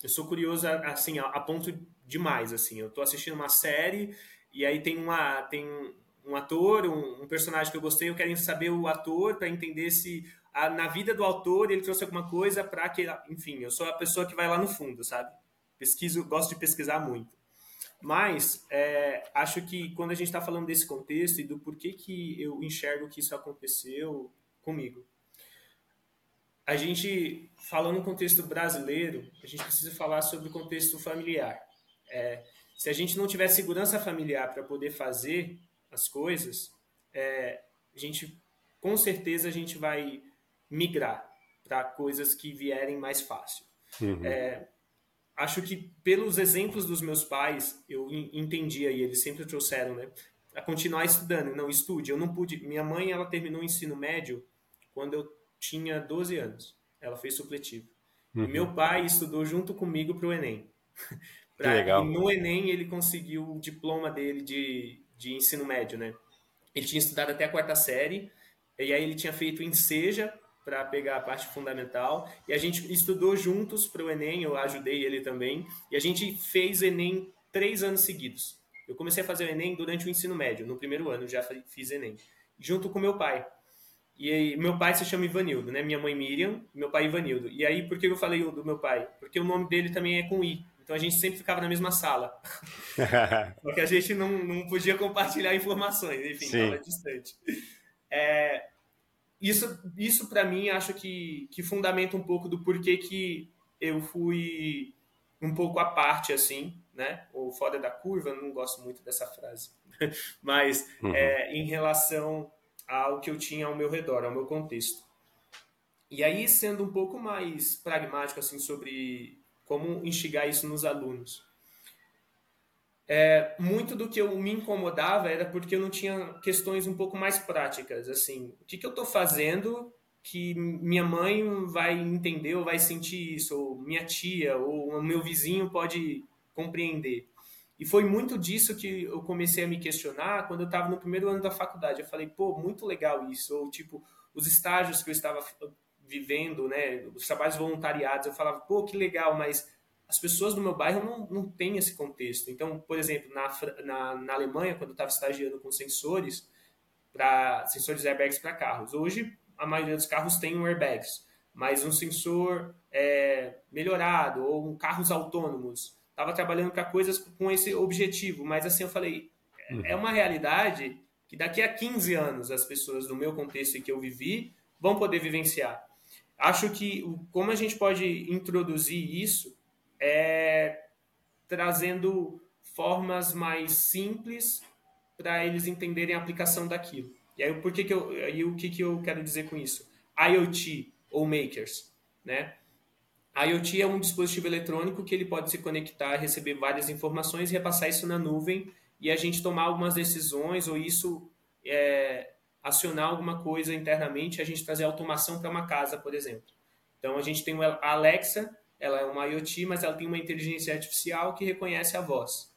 Eu sou curioso, assim, a, a ponto demais, assim. Eu tô assistindo uma série e aí tem, uma, tem um ator, um, um personagem que eu gostei, eu quero saber o ator para entender se a, na vida do autor ele trouxe alguma coisa para que... Enfim, eu sou a pessoa que vai lá no fundo, sabe? Pesquiso, gosto de pesquisar muito. Mas é, acho que quando a gente está falando desse contexto e do porquê que eu enxergo que isso aconteceu comigo, a gente, falando no contexto brasileiro, a gente precisa falar sobre o contexto familiar. É, se a gente não tiver segurança familiar para poder fazer as coisas, é, a gente, com certeza, a gente vai migrar para coisas que vierem mais fácil. Uhum. É, acho que pelos exemplos dos meus pais, eu entendia e eles sempre trouxeram, né? A continuar estudando. Não, estude. Eu não pude. Minha mãe, ela terminou o ensino médio quando eu tinha 12 anos. Ela fez supletivo. Uhum. E meu pai estudou junto comigo para o Enem. pra, legal. E no Enem ele conseguiu o diploma dele de, de ensino médio, né? Ele tinha estudado até a quarta série, e aí ele tinha feito em Seja, para pegar a parte fundamental. E a gente estudou juntos para o Enem, eu ajudei ele também. E a gente fez Enem três anos seguidos. Eu comecei a fazer o Enem durante o ensino médio, no primeiro ano já fiz Enem, junto com meu pai. E aí, meu pai se chama Ivanildo, né? Minha mãe Miriam, meu pai Ivanildo. E aí, por que eu falei do meu pai? Porque o nome dele também é com I. Então a gente sempre ficava na mesma sala. Porque a gente não, não podia compartilhar informações, enfim, estava distante. É, isso, isso para mim, acho que, que fundamenta um pouco do porquê que eu fui um pouco à parte, assim, né? Ou fora da curva, não gosto muito dessa frase. Mas uhum. é, em relação ao que eu tinha ao meu redor, ao meu contexto. E aí, sendo um pouco mais pragmático, assim, sobre como instigar isso nos alunos é, muito do que eu me incomodava era porque eu não tinha questões um pouco mais práticas, assim, o que, que eu estou fazendo que minha mãe vai entender ou vai sentir isso, ou minha tia, ou meu vizinho pode compreender. E foi muito disso que eu comecei a me questionar quando eu estava no primeiro ano da faculdade. Eu falei, pô, muito legal isso. Ou, tipo, os estágios que eu estava vivendo, né, os trabalhos voluntariados, eu falava, pô, que legal, mas as pessoas do meu bairro não, não têm esse contexto. Então, por exemplo, na, na, na Alemanha, quando eu estava estagiando com sensores, para sensores airbags para carros, hoje a maioria dos carros tem um airbags, mas um sensor é, melhorado ou um carros autônomos. Estava trabalhando para coisas com esse objetivo, mas assim eu falei, é, uhum. é uma realidade que daqui a 15 anos as pessoas do meu contexto em que eu vivi vão poder vivenciar. Acho que como a gente pode introduzir isso é trazendo formas mais simples para eles entenderem a aplicação daquilo. E aí, por que que eu, aí o que, que eu quero dizer com isso? IoT ou makers, né? IoT é um dispositivo eletrônico que ele pode se conectar, receber várias informações repassar isso na nuvem e a gente tomar algumas decisões ou isso é, acionar alguma coisa internamente, a gente trazer automação para uma casa, por exemplo. Então a gente tem a Alexa, ela é uma IoT, mas ela tem uma inteligência artificial que reconhece a voz.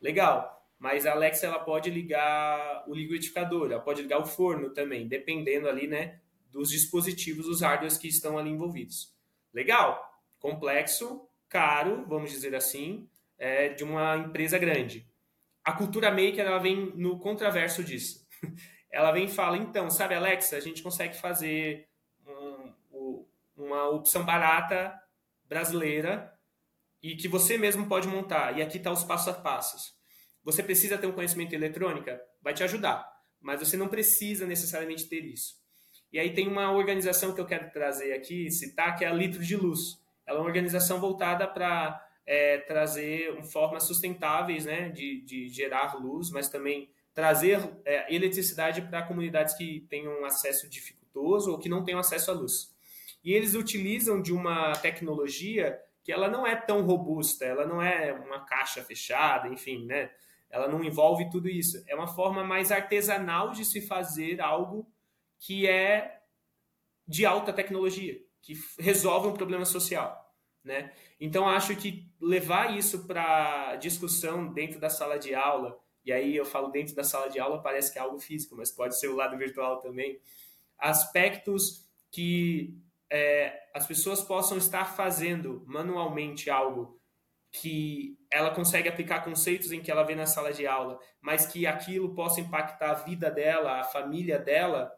Legal. Mas a Alexa ela pode ligar o liquidificador, ela pode ligar o forno também, dependendo ali, né, dos dispositivos, os hardwares que estão ali envolvidos. Legal, complexo, caro, vamos dizer assim, é, de uma empresa grande. A cultura maker ela vem no contraverso disso. ela vem e fala, então, sabe, Alexa, a gente consegue fazer um, uma opção barata brasileira e que você mesmo pode montar. E aqui está os passos a passos. Você precisa ter um conhecimento eletrônica? Vai te ajudar, mas você não precisa necessariamente ter isso. E aí tem uma organização que eu quero trazer aqui, citar, que é a Litro de Luz. Ela é uma organização voltada para é, trazer formas sustentáveis né, de, de gerar luz, mas também trazer é, eletricidade para comunidades que tenham acesso dificultoso ou que não tenham acesso à luz. E eles utilizam de uma tecnologia que ela não é tão robusta, ela não é uma caixa fechada, enfim, né? Ela não envolve tudo isso. É uma forma mais artesanal de se fazer algo que é de alta tecnologia, que resolve um problema social. Né? Então, acho que levar isso para discussão dentro da sala de aula, e aí eu falo dentro da sala de aula, parece que é algo físico, mas pode ser o lado virtual também, aspectos que é, as pessoas possam estar fazendo manualmente algo que ela consegue aplicar conceitos em que ela vê na sala de aula, mas que aquilo possa impactar a vida dela, a família dela,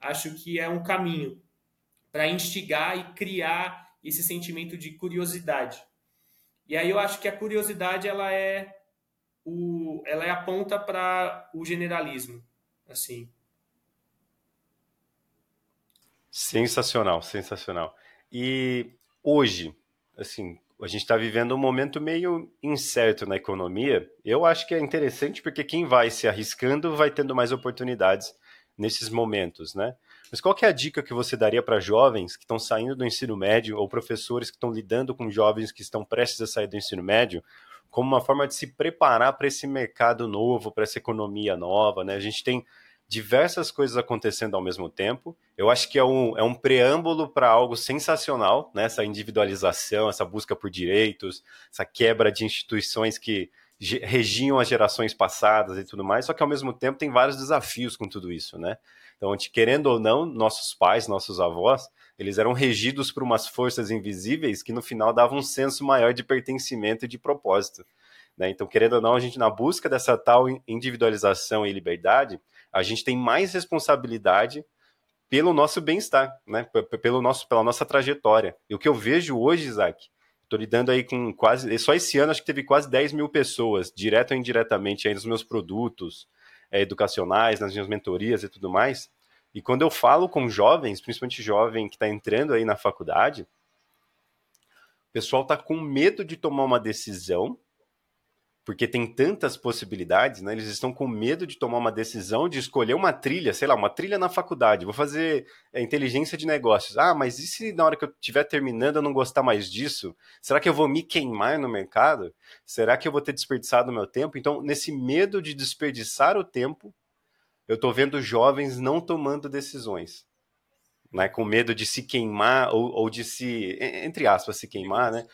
acho que é um caminho para instigar e criar esse sentimento de curiosidade. E aí eu acho que a curiosidade ela é o, ela é a ponta para o generalismo, assim. Sensacional, sensacional. E hoje, assim, a gente está vivendo um momento meio incerto na economia. Eu acho que é interessante porque quem vai se arriscando vai tendo mais oportunidades nesses momentos, né? Mas qual é a dica que você daria para jovens que estão saindo do ensino médio ou professores que estão lidando com jovens que estão prestes a sair do ensino médio, como uma forma de se preparar para esse mercado novo, para essa economia nova, né? A gente tem diversas coisas acontecendo ao mesmo tempo. Eu acho que é um, é um preâmbulo para algo sensacional, né? essa individualização, essa busca por direitos, essa quebra de instituições que regiam as gerações passadas e tudo mais, só que ao mesmo tempo tem vários desafios com tudo isso, né? Então, querendo ou não, nossos pais, nossos avós, eles eram regidos por umas forças invisíveis que no final davam um senso maior de pertencimento e de propósito. Né? Então, querendo ou não, a gente na busca dessa tal individualização e liberdade, a gente tem mais responsabilidade pelo nosso bem-estar, né? Pelo nosso, pela nossa trajetória. E o que eu vejo hoje, Isaac, estou lidando aí com quase. Só esse ano acho que teve quase 10 mil pessoas, direto ou indiretamente, aí nos meus produtos é, educacionais, nas minhas mentorias e tudo mais. E quando eu falo com jovens, principalmente jovem que está entrando aí na faculdade, o pessoal está com medo de tomar uma decisão porque tem tantas possibilidades, né? Eles estão com medo de tomar uma decisão de escolher uma trilha, sei lá, uma trilha na faculdade. Vou fazer é, inteligência de negócios. Ah, mas e se na hora que eu estiver terminando eu não gostar mais disso? Será que eu vou me queimar no mercado? Será que eu vou ter desperdiçado o meu tempo? Então, nesse medo de desperdiçar o tempo, eu estou vendo jovens não tomando decisões. Né, com medo de se queimar ou, ou de se, entre aspas, se queimar, né?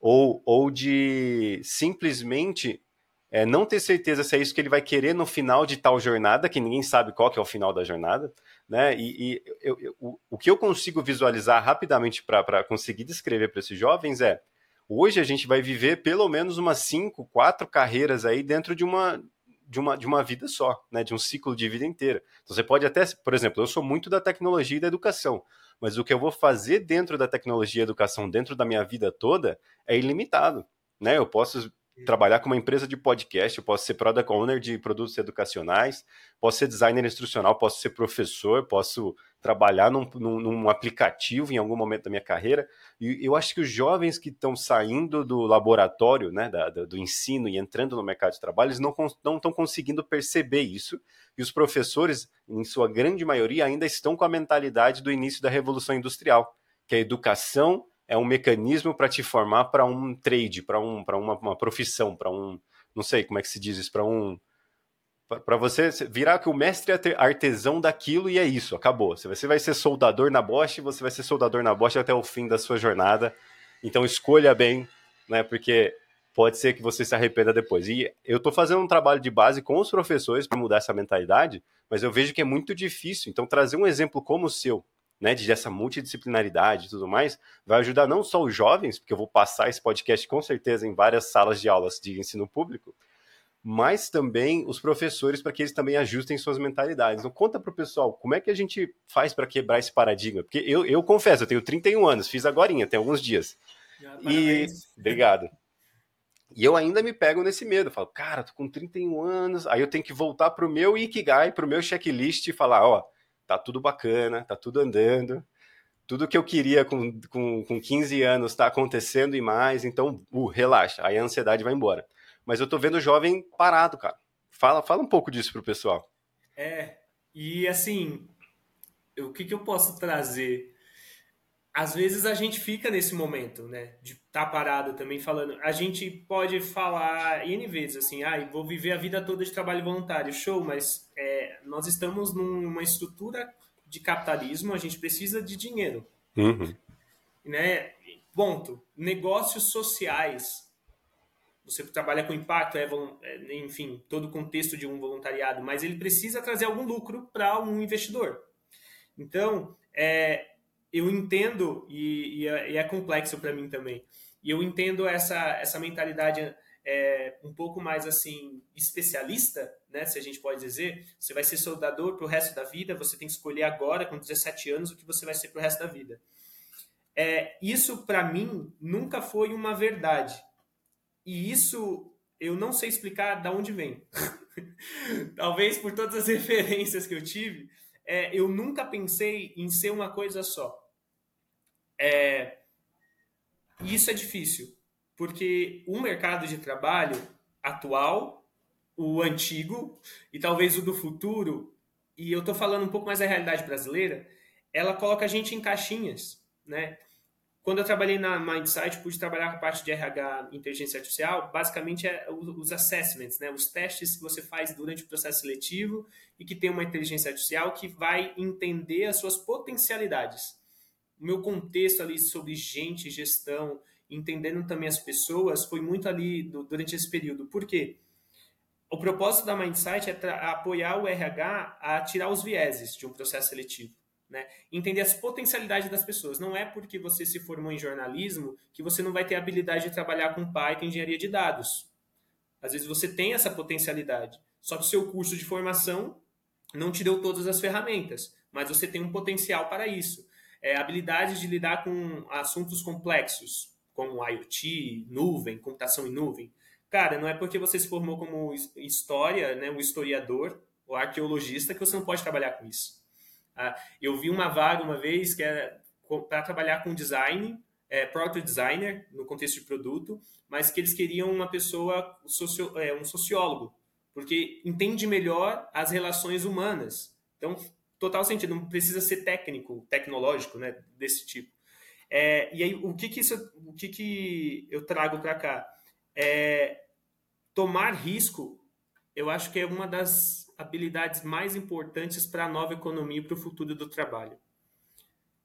Ou, ou de simplesmente é, não ter certeza se é isso que ele vai querer no final de tal jornada, que ninguém sabe qual que é o final da jornada, né? E, e eu, eu, o, o que eu consigo visualizar rapidamente para conseguir descrever para esses jovens é hoje a gente vai viver pelo menos umas cinco, quatro carreiras aí dentro de uma de uma, de uma vida só, né, de um ciclo de vida inteira. Então você pode até, por exemplo, eu sou muito da tecnologia e da educação, mas o que eu vou fazer dentro da tecnologia e educação, dentro da minha vida toda, é ilimitado. Né? Eu posso trabalhar com uma empresa de podcast, eu posso ser product owner de produtos educacionais, posso ser designer instrucional, posso ser professor, posso trabalhar num, num, num, aplicativo em algum momento da minha carreira. E eu acho que os jovens que estão saindo do laboratório, né, da, do ensino e entrando no mercado de trabalho, eles não estão conseguindo perceber isso. E os professores, em sua grande maioria, ainda estão com a mentalidade do início da Revolução Industrial, que é a educação é um mecanismo para te formar para um trade, para um, uma, uma profissão, para um, não sei como é que se diz isso, para um, para você virar que o mestre é artesão daquilo e é isso, acabou. Você vai ser soldador na Bosch, você vai ser soldador na Bosch até o fim da sua jornada. Então escolha bem, né? Porque pode ser que você se arrependa depois. E eu estou fazendo um trabalho de base com os professores para mudar essa mentalidade, mas eu vejo que é muito difícil. Então trazer um exemplo como o seu, né, de essa multidisciplinaridade e tudo mais, vai ajudar não só os jovens, porque eu vou passar esse podcast com certeza em várias salas de aulas de ensino público, mas também os professores para que eles também ajustem suas mentalidades. Então conta para o pessoal, como é que a gente faz para quebrar esse paradigma? Porque eu, eu confesso, eu tenho 31 anos, fiz agora, tem alguns dias. E obrigado. E eu ainda me pego nesse medo, falo, cara, tô com 31 anos, aí eu tenho que voltar pro meu Ikigai, pro meu checklist e falar, ó, tá tudo bacana, tá tudo andando, tudo que eu queria com, com, com 15 anos está acontecendo e mais, então, uh, relaxa, aí a ansiedade vai embora. Mas eu tô vendo o jovem parado, cara. Fala, fala um pouco disso pro pessoal. É, e assim, o que, que eu posso trazer? Às vezes a gente fica nesse momento, né, de estar tá parado também falando. A gente pode falar N vezes assim, ah, vou viver a vida toda de trabalho voluntário, show, mas é, nós estamos numa estrutura de capitalismo, a gente precisa de dinheiro. Uhum. Né? Ponto. Negócios sociais. Você trabalha com impacto, é, é, enfim, todo o contexto de um voluntariado, mas ele precisa trazer algum lucro para um investidor. Então, é, eu entendo, e, e, é, e é complexo para mim também, e eu entendo essa, essa mentalidade é, um pouco mais assim especialista, né, se a gente pode dizer, você vai ser soldador para o resto da vida, você tem que escolher agora, com 17 anos, o que você vai ser para o resto da vida. É, isso, para mim, nunca foi uma verdade. E isso eu não sei explicar de onde vem. Talvez por todas as referências que eu tive, é, eu nunca pensei em ser uma coisa só. É, isso é difícil, porque o mercado de trabalho atual o antigo e talvez o do futuro, e eu estou falando um pouco mais da realidade brasileira, ela coloca a gente em caixinhas, né? Quando eu trabalhei na Mindsight, pude trabalhar com a parte de RH inteligência artificial, basicamente é os assessments, né? Os testes que você faz durante o processo seletivo e que tem uma inteligência artificial que vai entender as suas potencialidades. O meu contexto ali sobre gente, gestão, entendendo também as pessoas, foi muito ali do, durante esse período. Por quê? o propósito da Mindsight é apoiar o RH a tirar os vieses de um processo seletivo. Né? Entender as potencialidades das pessoas. Não é porque você se formou em jornalismo que você não vai ter habilidade de trabalhar com Python e engenharia de dados. Às vezes você tem essa potencialidade, só que o seu curso de formação não te deu todas as ferramentas, mas você tem um potencial para isso. É, habilidades de lidar com assuntos complexos, como IoT, nuvem, computação em nuvem. Cara, não é porque você se formou como história, né, um historiador ou arqueologista que você não pode trabalhar com isso. Ah, eu vi uma vaga uma vez que era para trabalhar com design, é, product designer no contexto de produto, mas que eles queriam uma pessoa, é, um sociólogo, porque entende melhor as relações humanas. Então, total sentido, não precisa ser técnico, tecnológico, né, desse tipo. É, e aí, o que que, isso, o que, que eu trago para cá? É, tomar risco, eu acho que é uma das habilidades mais importantes para a nova economia e para o futuro do trabalho.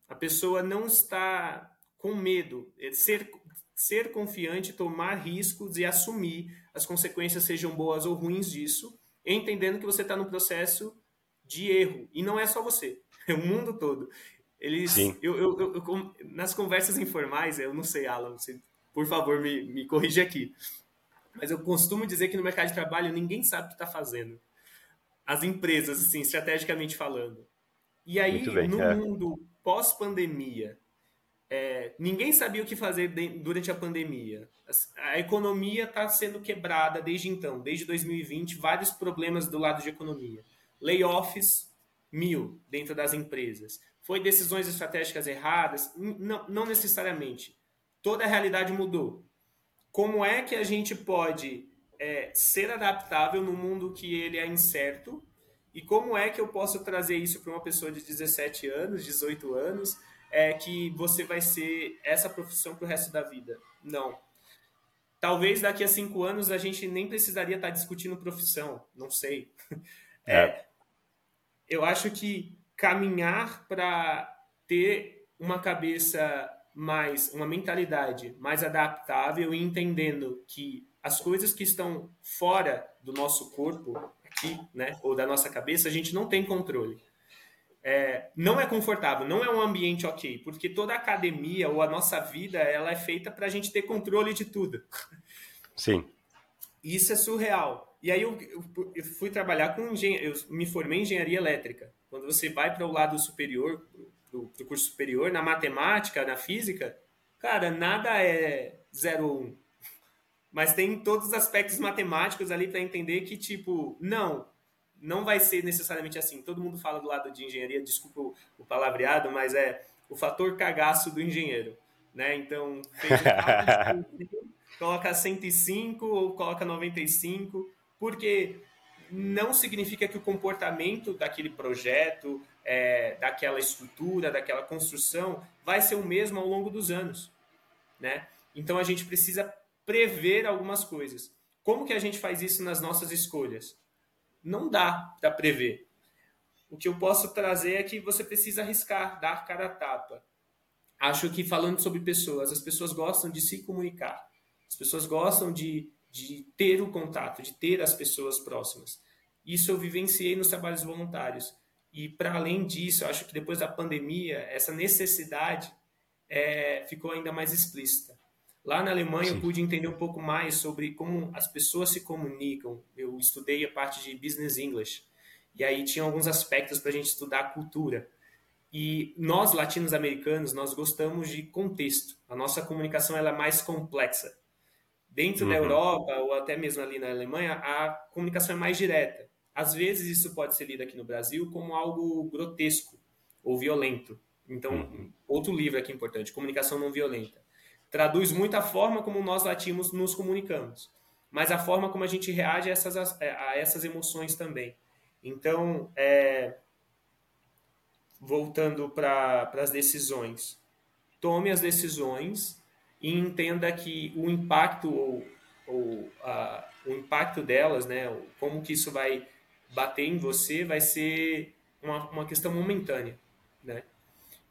A pessoa não está com medo. Ser, ser confiante, tomar riscos e assumir as consequências, sejam boas ou ruins disso, entendendo que você está no processo de erro. E não é só você, é o mundo todo. Eles, eu, eu, eu, nas conversas informais, eu não sei, Alan, você, por favor, me, me corrija aqui. Mas eu costumo dizer que no mercado de trabalho ninguém sabe o que está fazendo. As empresas, assim, estrategicamente falando. E aí, bem, no é. mundo pós-pandemia, é, ninguém sabia o que fazer durante a pandemia. A economia está sendo quebrada desde então, desde 2020, vários problemas do lado de economia. Layoffs, mil dentro das empresas. Foi decisões estratégicas erradas? Não, não necessariamente. Toda a realidade mudou. Como é que a gente pode é, ser adaptável no mundo que ele é incerto? E como é que eu posso trazer isso para uma pessoa de 17 anos, 18 anos, é que você vai ser essa profissão para o resto da vida. Não. Talvez daqui a cinco anos a gente nem precisaria estar tá discutindo profissão, não sei. É. é eu acho que caminhar para ter uma cabeça mais, uma mentalidade mais adaptável e entendendo que as coisas que estão fora do nosso corpo, aqui, né, ou da nossa cabeça, a gente não tem controle é, não é confortável, não é um ambiente ok, porque toda a academia ou a nossa vida ela é feita para a gente ter controle de tudo. Sim. Isso é surreal. E aí eu, eu, eu fui trabalhar com engenharia, eu me formei em engenharia elétrica. Quando você vai para o lado superior, para o curso superior, na matemática, na física, cara, nada é 0 ou 1. Um. Mas tem todos os aspectos matemáticos ali para entender que, tipo, não, não vai ser necessariamente assim. Todo mundo fala do lado de engenharia, desculpa o, o palavreado, mas é o fator cagaço do engenheiro. Né? Então, coloca 105 ou coloca 95, porque não significa que o comportamento daquele projeto, é, daquela estrutura, daquela construção, vai ser o mesmo ao longo dos anos. Né? Então, a gente precisa prever algumas coisas. Como que a gente faz isso nas nossas escolhas? não dá para prever. O que eu posso trazer é que você precisa arriscar, dar cara a tapa. Acho que falando sobre pessoas, as pessoas gostam de se comunicar. As pessoas gostam de, de ter o contato, de ter as pessoas próximas. Isso eu vivenciei nos trabalhos voluntários. E para além disso, acho que depois da pandemia, essa necessidade é, ficou ainda mais explícita. Lá na Alemanha Sim. eu pude entender um pouco mais sobre como as pessoas se comunicam. Eu estudei a parte de Business English. E aí tinha alguns aspectos para a gente estudar a cultura. E nós, latinos-americanos, nós gostamos de contexto. A nossa comunicação ela é mais complexa. Dentro uhum. da Europa, ou até mesmo ali na Alemanha, a comunicação é mais direta. Às vezes isso pode ser lido aqui no Brasil como algo grotesco ou violento. Então, uhum. outro livro aqui importante, Comunicação Não Violenta traduz muito a forma como nós latinos nos comunicamos, mas a forma como a gente reage a essas, a essas emoções também. Então, é, voltando para as decisões, tome as decisões e entenda que o impacto ou, ou a, o impacto delas, né, como que isso vai bater em você, vai ser uma, uma questão momentânea, né?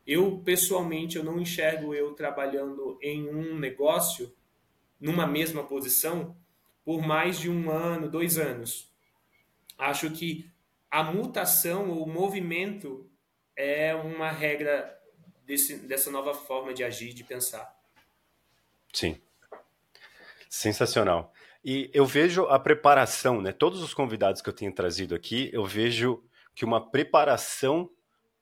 Eu, pessoalmente, eu não enxergo eu trabalhando em um negócio, numa mesma posição, por mais de um ano, dois anos. Acho que a mutação ou o movimento é uma regra desse, dessa nova forma de agir, de pensar. Sim. Sensacional. E eu vejo a preparação, né? Todos os convidados que eu tenho trazido aqui, eu vejo que uma preparação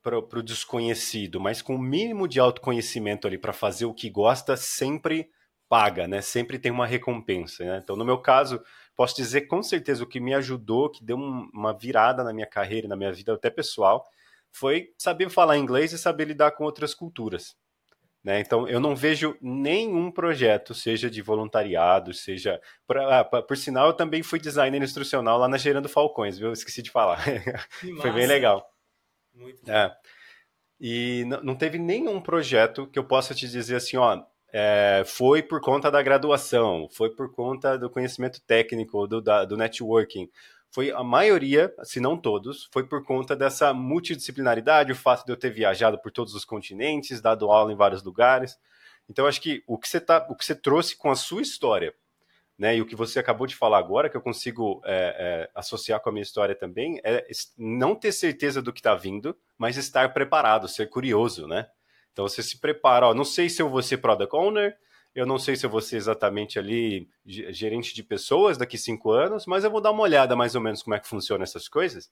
para o desconhecido, mas com o mínimo de autoconhecimento ali para fazer o que gosta, sempre paga, né? Sempre tem uma recompensa, né? Então, no meu caso, posso dizer com certeza o que me ajudou, que deu uma virada na minha carreira, na minha vida até pessoal, foi saber falar inglês e saber lidar com outras culturas. Né? Então, eu não vejo nenhum projeto, seja de voluntariado, seja. Por, ah, por sinal, eu também fui designer instrucional lá na Gerando Falcões, viu? Esqueci de falar. Foi bem legal. Muito bom. É. E não teve nenhum projeto que eu possa te dizer assim, ó, é, foi por conta da graduação, foi por conta do conhecimento técnico, do, da, do networking. Foi a maioria, se não todos, foi por conta dessa multidisciplinaridade, o fato de eu ter viajado por todos os continentes, dado aula em vários lugares. Então, acho que o que você, tá, o que você trouxe com a sua história, né, e o que você acabou de falar agora, que eu consigo é, é, associar com a minha história também, é não ter certeza do que está vindo, mas estar preparado, ser curioso, né? Então, você se prepara, ó, não sei se eu vou ser Product Owner, eu não sei se eu vou ser exatamente ali gerente de pessoas daqui cinco anos, mas eu vou dar uma olhada mais ou menos como é que funciona essas coisas.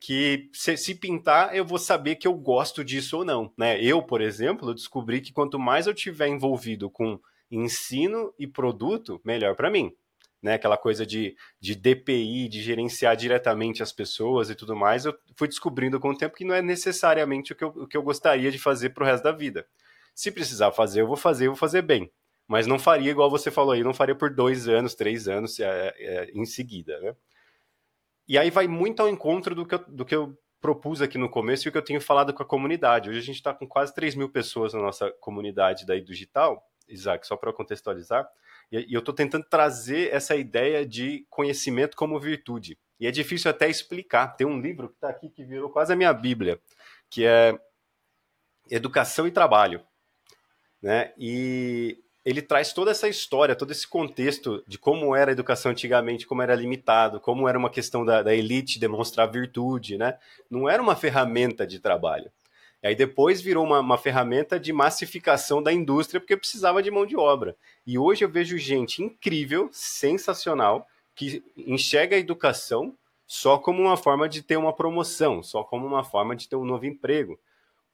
Que se, se pintar, eu vou saber que eu gosto disso ou não. Né? Eu, por exemplo, descobri que quanto mais eu tiver envolvido com ensino e produto, melhor para mim. Né, aquela coisa de, de DPI, de gerenciar diretamente as pessoas e tudo mais, eu fui descobrindo com o tempo que não é necessariamente o que eu, o que eu gostaria de fazer para o resto da vida. Se precisar fazer, eu vou fazer, eu vou fazer bem mas não faria igual você falou aí, não faria por dois anos, três anos é, é, em seguida, né? E aí vai muito ao encontro do que, eu, do que eu propus aqui no começo e o que eu tenho falado com a comunidade. Hoje a gente está com quase 3 mil pessoas na nossa comunidade daí digital, Isaac, só para contextualizar, e, e eu estou tentando trazer essa ideia de conhecimento como virtude. E é difícil até explicar. Tem um livro que está aqui que virou quase a minha Bíblia, que é Educação e Trabalho. Né? E ele traz toda essa história, todo esse contexto de como era a educação antigamente, como era limitado, como era uma questão da, da elite demonstrar virtude, né? Não era uma ferramenta de trabalho. E aí depois virou uma, uma, ferramenta de massificação da indústria porque precisava de mão de obra. E hoje eu vejo gente incrível, sensacional, que enxerga a educação só como uma forma de ter uma promoção, só como uma forma de ter um novo emprego.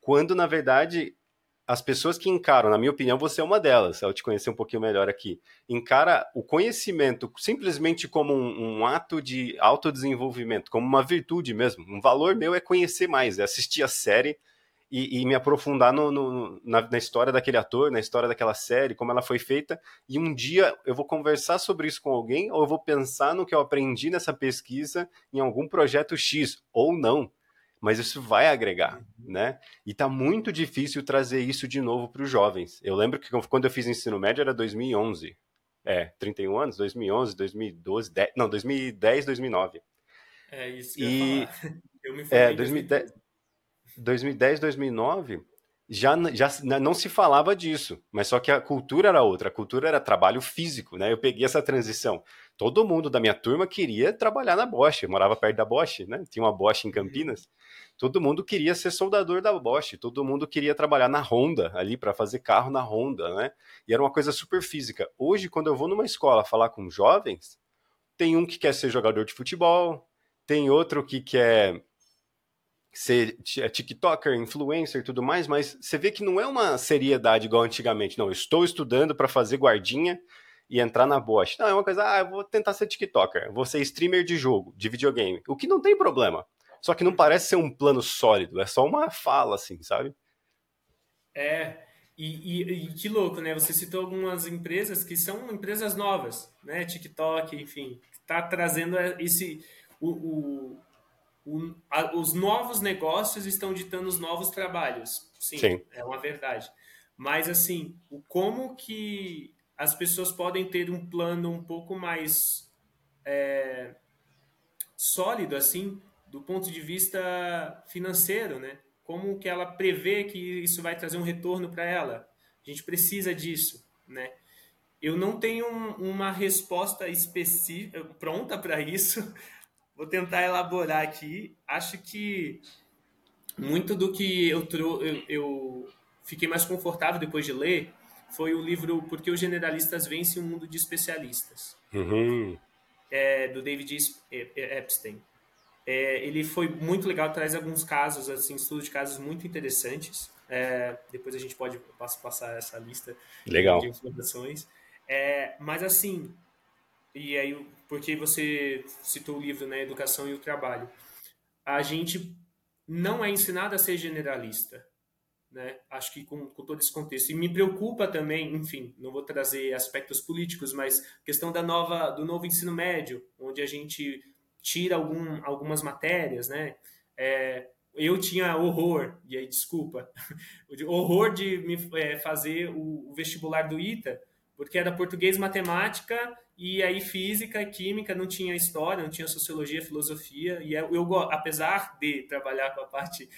Quando, na verdade, as pessoas que encaram, na minha opinião, você é uma delas, ao te conhecer um pouquinho melhor aqui, encara o conhecimento simplesmente como um, um, ato de autodesenvolvimento, como uma virtude mesmo. Um valor meu é conhecer mais, é assistir a série e, e me aprofundar no, no, na, na, história daquele ator, na história daquela série, como ela foi feita, e um dia eu vou conversar sobre isso com alguém, ou eu vou pensar no que eu aprendi nessa pesquisa em algum projeto X, ou não mas isso vai agregar, uhum. né? E tá muito difícil trazer isso de novo para os jovens. Eu lembro que quando eu fiz ensino médio era 2011. É, 31 anos, 2011, 2012, 10, não, 2010, 2009. É isso que e, eu, eu me é, 2010, 2010, 2009, já, já não se falava disso, mas só que a cultura era outra, a cultura era trabalho físico, né? Eu peguei essa transição. Todo mundo da minha turma queria trabalhar na Bosch, eu morava perto da Bosch, né? Tinha uma Bosch em Campinas. Todo mundo queria ser soldador da Bosch, todo mundo queria trabalhar na Honda, ali para fazer carro na Honda, né? E era uma coisa super física. Hoje, quando eu vou numa escola falar com jovens, tem um que quer ser jogador de futebol, tem outro que quer ser é TikToker, influencer e tudo mais, mas você vê que não é uma seriedade igual antigamente. Não, eu estou estudando para fazer guardinha e entrar na Bosch. Não, é uma coisa, ah, eu vou tentar ser TikToker, vou ser streamer de jogo, de videogame. O que não tem problema. Só que não parece ser um plano sólido, é só uma fala, assim, sabe? É, e, e, e, que louco, né? Você citou algumas empresas que são empresas novas, né? TikTok, enfim, está trazendo esse. O, o, o, a, os novos negócios estão ditando os novos trabalhos. Sim, Sim, é uma verdade. Mas, assim, o como que as pessoas podem ter um plano um pouco mais é, sólido, assim, do ponto de vista financeiro, né? Como que ela prevê que isso vai trazer um retorno para ela? A gente precisa disso, né? Eu não tenho uma resposta específica pronta para isso, Vou tentar elaborar aqui. Acho que muito do que eu, eu, eu fiquei mais confortável depois de ler foi o livro Porque os Generalistas Vencem o Mundo de Especialistas, uhum. é, do David Epstein. É, ele foi muito legal, traz alguns casos, assim, estudos de casos muito interessantes. É, depois a gente pode passar essa lista legal. de informações. É, mas, assim, e aí porque você citou o livro, né, Educação e o Trabalho. A gente não é ensinado a ser generalista, né? Acho que com, com todo esse contexto. E me preocupa também, enfim, não vou trazer aspectos políticos, mas questão da nova, do novo ensino médio, onde a gente tira algum, algumas matérias, né? É, eu tinha horror, e aí desculpa, horror de me é, fazer o, o vestibular do ITA, porque era português, matemática e aí física, química, não tinha história, não tinha sociologia, filosofia. E eu, eu apesar de trabalhar com a parte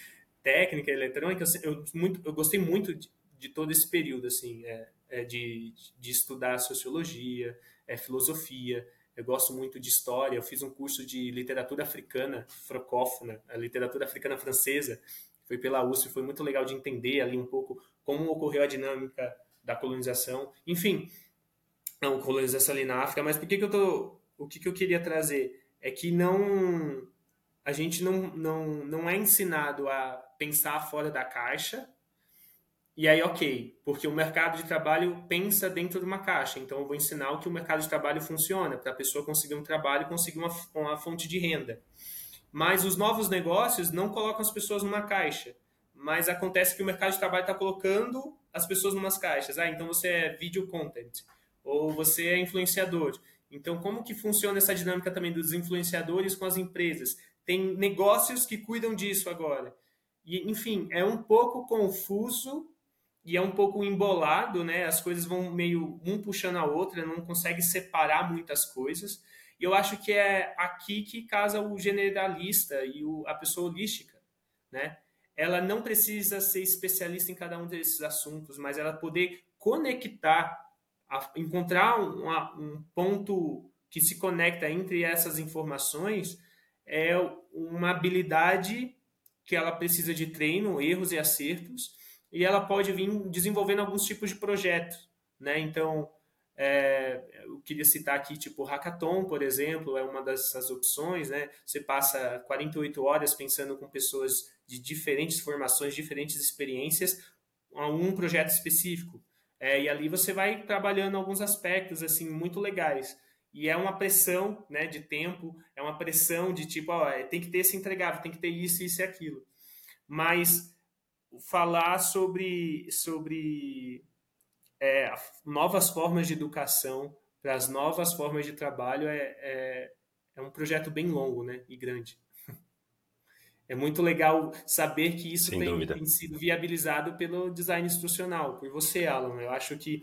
técnica, eletrônica, eu, muito, eu gostei muito de, de todo esse período, assim, é, é de, de estudar sociologia, é, filosofia, eu gosto muito de história, eu fiz um curso de literatura africana, francófona, a literatura africana francesa, foi pela USP, foi muito legal de entender ali um pouco como ocorreu a dinâmica da colonização, enfim, não colonização ali na África, mas por que, que eu tô, o que, que eu queria trazer? É que não a gente não, não, não é ensinado a pensar fora da caixa, e aí, ok, porque o mercado de trabalho pensa dentro de uma caixa, então eu vou ensinar o que o mercado de trabalho funciona, para a pessoa conseguir um trabalho conseguir uma, uma fonte de renda. Mas os novos negócios não colocam as pessoas numa caixa, mas acontece que o mercado de trabalho está colocando as pessoas numas caixas. Ah, então você é video content, ou você é influenciador. Então, como que funciona essa dinâmica também dos influenciadores com as empresas? Tem negócios que cuidam disso agora. E, enfim, é um pouco confuso e é um pouco embolado, né? As coisas vão meio um puxando a outra, não consegue separar muitas coisas. E eu acho que é aqui que casa o generalista e o, a pessoa holística, né? Ela não precisa ser especialista em cada um desses assuntos, mas ela poder conectar, a, encontrar um, um ponto que se conecta entre essas informações é uma habilidade que ela precisa de treino, erros e acertos, e ela pode vir desenvolvendo alguns tipos de projetos, né? Então, é, eu queria citar aqui, tipo, Hackathon, por exemplo, é uma dessas opções, né? Você passa 48 horas pensando com pessoas de diferentes formações, diferentes experiências, a um projeto específico. É, e ali você vai trabalhando alguns aspectos, assim, muito legais. E é uma pressão, né, de tempo, é uma pressão de tipo, ó, tem que ter esse entregável, tem que ter isso, isso e aquilo. Mas falar sobre, sobre é, novas formas de educação para as novas formas de trabalho é, é, é, um projeto bem longo né, e grande. É muito legal saber que isso tem, tem, sido viabilizado pelo design instrucional, por você, Alan. Eu acho que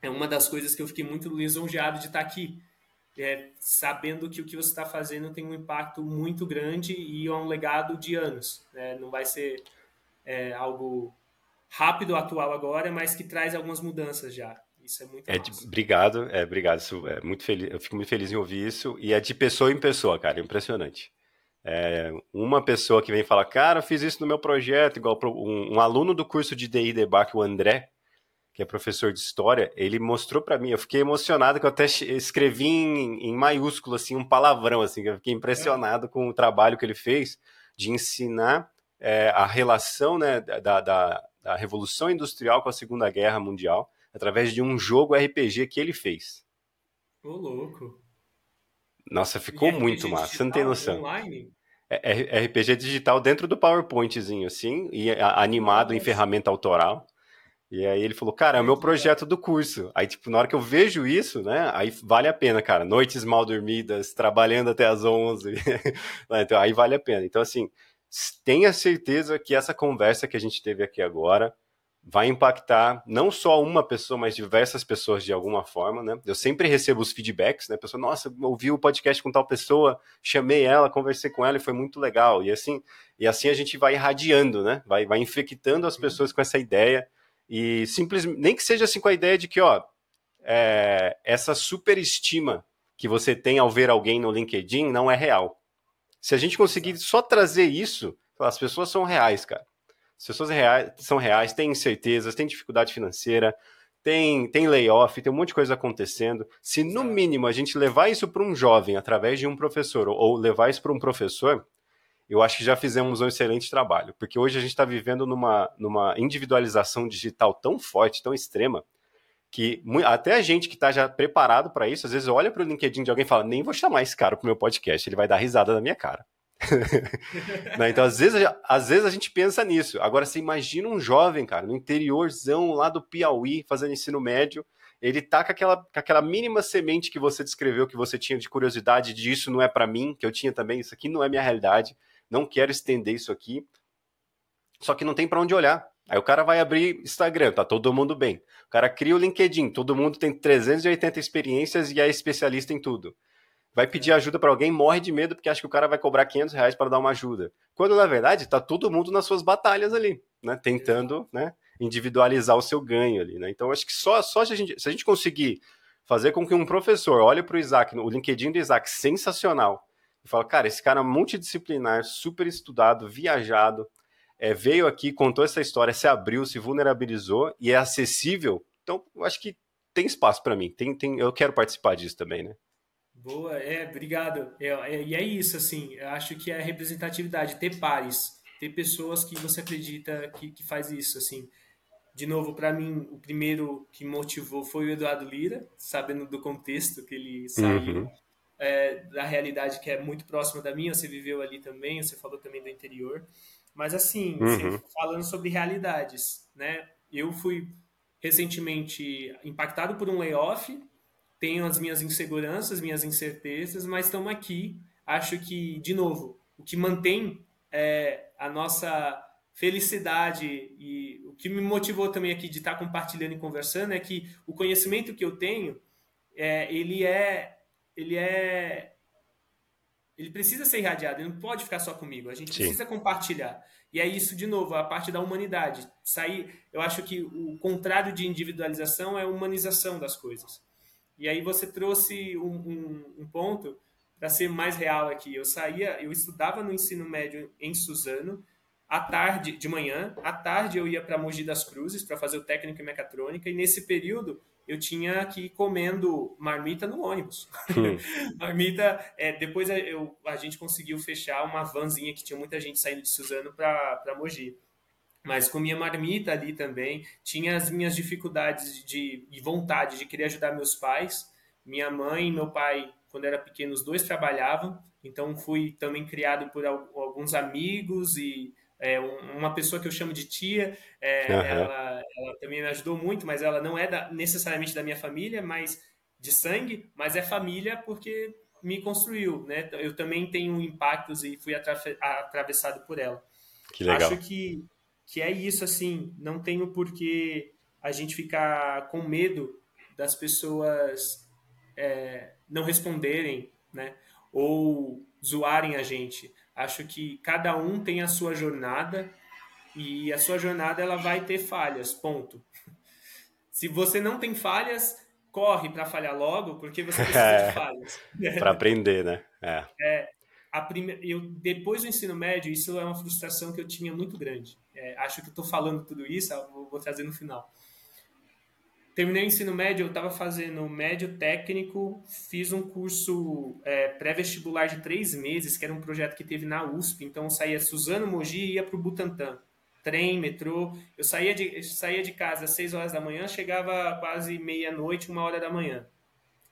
é uma das coisas que eu fiquei muito lisonjeado de estar aqui, é, sabendo que o que você está fazendo tem um impacto muito grande e é um legado de anos. Né? Não vai ser é, algo rápido, atual agora, mas que traz algumas mudanças já. Isso é muito é de, Obrigado, é, obrigado. Isso é muito feliz, eu fico muito feliz em ouvir isso. E é de pessoa em pessoa, cara, impressionante. É, uma pessoa que vem falar, cara, fiz isso no meu projeto, igual um, um aluno do curso de DI Debug, o André, que é professor de história, ele mostrou para mim, eu fiquei emocionado que eu até escrevi em, em maiúsculo assim um palavrão assim, eu fiquei impressionado com o trabalho que ele fez de ensinar é, a relação né, da, da, da Revolução Industrial com a Segunda Guerra Mundial através de um jogo RPG que ele fez. Ô, louco. Nossa, ficou muito massa, você não tem noção. Online? É, é RPG digital dentro do PowerPointzinho, assim, e animado Nossa. em ferramenta autoral. E aí ele falou, cara, é o meu projeto do curso. Aí, tipo, na hora que eu vejo isso, né, aí vale a pena, cara. Noites mal dormidas, trabalhando até as 11. então, aí vale a pena. Então, assim, tenha certeza que essa conversa que a gente teve aqui agora vai impactar não só uma pessoa, mas diversas pessoas de alguma forma, né? Eu sempre recebo os feedbacks, né? A pessoa, nossa, ouvi o podcast com tal pessoa, chamei ela, conversei com ela e foi muito legal. E assim, e assim a gente vai irradiando, né? Vai, vai infectando as pessoas com essa ideia e simplesmente, nem que seja assim com a ideia de que, ó, é, essa superestima que você tem ao ver alguém no LinkedIn não é real. Se a gente conseguir só trazer isso, as pessoas são reais, cara. As pessoas reais, são reais, têm incertezas, têm dificuldade financeira, tem, tem layoff, tem um monte de coisa acontecendo. Se no mínimo a gente levar isso para um jovem através de um professor, ou levar isso para um professor, eu acho que já fizemos um excelente trabalho. Porque hoje a gente está vivendo numa, numa individualização digital tão forte, tão extrema, que até a gente que está já preparado para isso, às vezes olha para o LinkedIn de alguém e fala: nem vou chamar esse cara para o meu podcast, ele vai dar risada na minha cara. né? Então, às vezes, às vezes a gente pensa nisso. Agora, você imagina um jovem, cara, no interiorzão lá do Piauí, fazendo ensino médio, ele tá com aquela, com aquela mínima semente que você descreveu, que você tinha de curiosidade, de isso não é para mim, que eu tinha também, isso aqui não é minha realidade, não quero estender isso aqui. Só que não tem para onde olhar. Aí o cara vai abrir Instagram, tá todo mundo bem. O cara cria o LinkedIn, todo mundo tem 380 experiências e é especialista em tudo. Vai pedir ajuda para alguém, morre de medo porque acha que o cara vai cobrar 500 reais para dar uma ajuda. Quando na verdade tá todo mundo nas suas batalhas ali, né? Tentando, né? individualizar o seu ganho ali, né? Então, acho que só, só se, a gente, se a gente conseguir fazer com que um professor olhe para o Isaac, o LinkedIn do Isaac, sensacional, e fala, cara, esse cara é multidisciplinar, super estudado, viajado, é, veio aqui, contou essa história, se abriu, se vulnerabilizou e é acessível. Então, eu acho que tem espaço para mim. Tem, tem, eu quero participar disso também, né? Boa, é, obrigado. É, é, e é isso, assim, eu acho que é representatividade, ter pares, ter pessoas que você acredita que, que faz isso, assim. De novo, para mim, o primeiro que motivou foi o Eduardo Lira, sabendo do contexto que ele saiu, uhum. É, da realidade que é muito próxima da minha, você viveu ali também, você falou também do interior. Mas assim, uhum. falando sobre realidades, né? Eu fui recentemente impactado por um layoff, tenho as minhas inseguranças, minhas incertezas, mas estamos aqui. Acho que, de novo, o que mantém é, a nossa felicidade e o que me motivou também aqui de estar compartilhando e conversando é que o conhecimento que eu tenho, é, ele é ele é ele precisa ser irradiado, ele não pode ficar só comigo. A gente Sim. precisa compartilhar. E é isso, de novo, a parte da humanidade. Sair, eu acho que o contrário de individualização é a humanização das coisas. E aí você trouxe um, um, um ponto para ser mais real aqui. Eu saía, eu estudava no ensino médio em Suzano, à tarde, de manhã, à tarde eu ia para Mogi das Cruzes para fazer o técnico em mecatrônica, e nesse período eu tinha que ir comendo marmita no ônibus. Hum. marmita, é, depois eu, a gente conseguiu fechar uma vanzinha que tinha muita gente saindo de Suzano para Mogi. Mas comia marmita ali também, tinha as minhas dificuldades de, de vontade de querer ajudar meus pais. Minha mãe e meu pai, quando era pequeno, os dois trabalhavam, então fui também criado por alguns amigos e é, uma pessoa que eu chamo de tia, é, uhum. ela, ela, também me ajudou muito, mas ela não é da, necessariamente da minha família, mas de sangue, mas é família porque me construiu, né? Eu também tenho impactos e fui atravessado por ela. Que legal. Acho que, que é isso, assim, não tenho por que a gente ficar com medo das pessoas é, não responderem, né? Ou zoarem a gente. Acho que cada um tem a sua jornada e a sua jornada ela vai ter falhas, ponto. Se você não tem falhas, corre para falhar logo, porque você precisa é, de falhas. para aprender, né? É. é a prime... eu, depois do ensino médio, isso é uma frustração que eu tinha muito grande. É, acho que estou falando tudo isso, vou, vou trazer no final. Terminei o ensino médio, eu estava fazendo médio técnico, fiz um curso é, pré-vestibular de três meses, que era um projeto que teve na USP. Então eu saía Suzano Mogi e ia para o Butantã. Trem, metrô. Eu saía de, saía de casa às seis horas da manhã, chegava quase meia-noite, uma hora da manhã.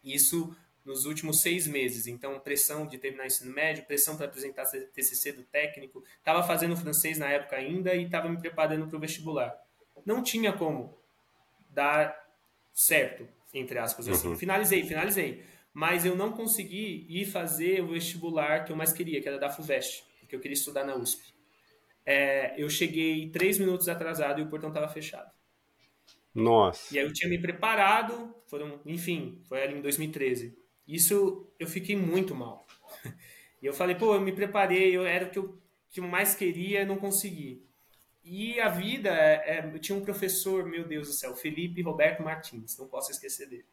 Isso nos últimos seis meses. Então, pressão de terminar o ensino médio, pressão para apresentar TCC do técnico. Estava fazendo francês na época ainda e estava me preparando para o vestibular. Não tinha como dar certo, entre aspas, assim. Uhum. Finalizei, finalizei. Mas eu não consegui ir fazer o vestibular que eu mais queria, que era da FUVEST, porque eu queria estudar na USP. É, eu cheguei três minutos atrasado e o portão estava fechado. Nossa. E aí eu tinha me preparado, foram, enfim, foi ali em 2013. Isso eu fiquei muito mal. E eu falei, pô, eu me preparei, eu era o que eu, que eu mais queria, não consegui. E a vida, é, é, eu tinha um professor, meu Deus do céu, Felipe Roberto Martins, não posso esquecer dele.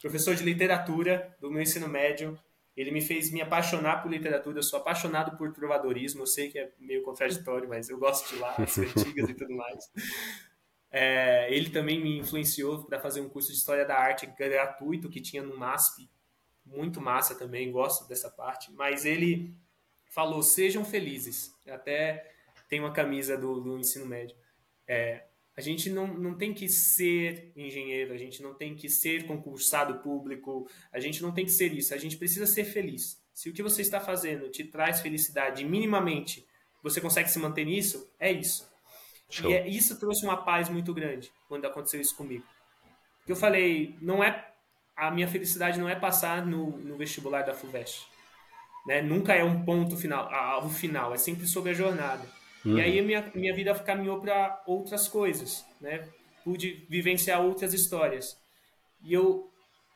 Professor de literatura do meu ensino médio. Ele me fez me apaixonar por literatura. Eu sou apaixonado por trovadorismo. Eu sei que é meio contraditório, mas eu gosto de lá, as antigas e tudo mais. É, ele também me influenciou para fazer um curso de História da Arte gratuito que tinha no MASP. Muito massa também, gosto dessa parte. Mas ele falou: sejam felizes. Até tem uma camisa do, do ensino médio. É, a gente não, não tem que ser engenheiro, a gente não tem que ser concursado público, a gente não tem que ser isso, a gente precisa ser feliz. Se o que você está fazendo te traz felicidade minimamente, você consegue se manter nisso, é isso. Show. E é, isso trouxe uma paz muito grande quando aconteceu isso comigo. Eu falei, não é a minha felicidade não é passar no, no vestibular da FUVEST. Né? Nunca é um ponto final, o final, é sempre sobre a jornada. Uhum. E aí a minha, minha vida caminhou para outras coisas, né? Pude vivenciar outras histórias. E eu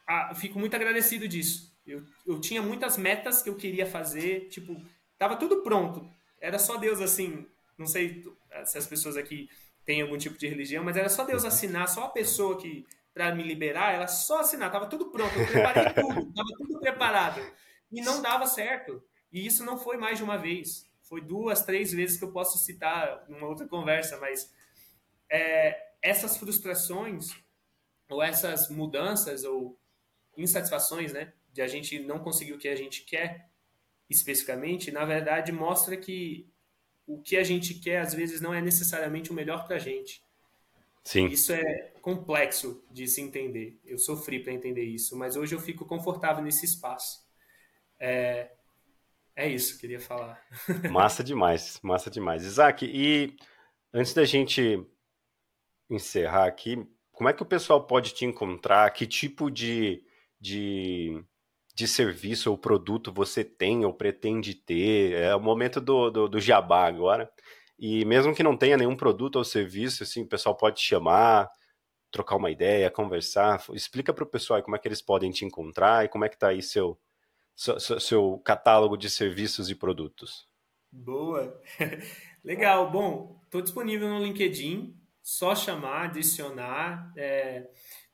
ah, fico muito agradecido disso. Eu, eu tinha muitas metas que eu queria fazer, tipo, tava tudo pronto. Era só Deus assim, não sei se as pessoas aqui tem algum tipo de religião, mas era só Deus uhum. assinar, só a pessoa que para me liberar, ela só assinar, tava tudo pronto, eu preparei tudo, tava tudo preparado. E não dava certo. E isso não foi mais de uma vez. Foi duas, três vezes que eu posso citar numa outra conversa, mas é, essas frustrações ou essas mudanças ou insatisfações, né, de a gente não conseguir o que a gente quer especificamente, na verdade mostra que o que a gente quer às vezes não é necessariamente o melhor para a gente. Sim. Isso é complexo de se entender. Eu sofri para entender isso, mas hoje eu fico confortável nesse espaço. É, é isso, queria falar. Massa demais, massa demais. Isaac, e antes da gente encerrar aqui, como é que o pessoal pode te encontrar? Que tipo de, de, de serviço ou produto você tem ou pretende ter? É o momento do, do, do jabá agora. E mesmo que não tenha nenhum produto ou serviço, assim, o pessoal pode te chamar, trocar uma ideia, conversar. Explica para o pessoal como é que eles podem te encontrar e como é que está aí seu, seu, seu catálogo de serviços e produtos. Boa! Legal. Bom, estou disponível no LinkedIn. Só chamar, adicionar, é,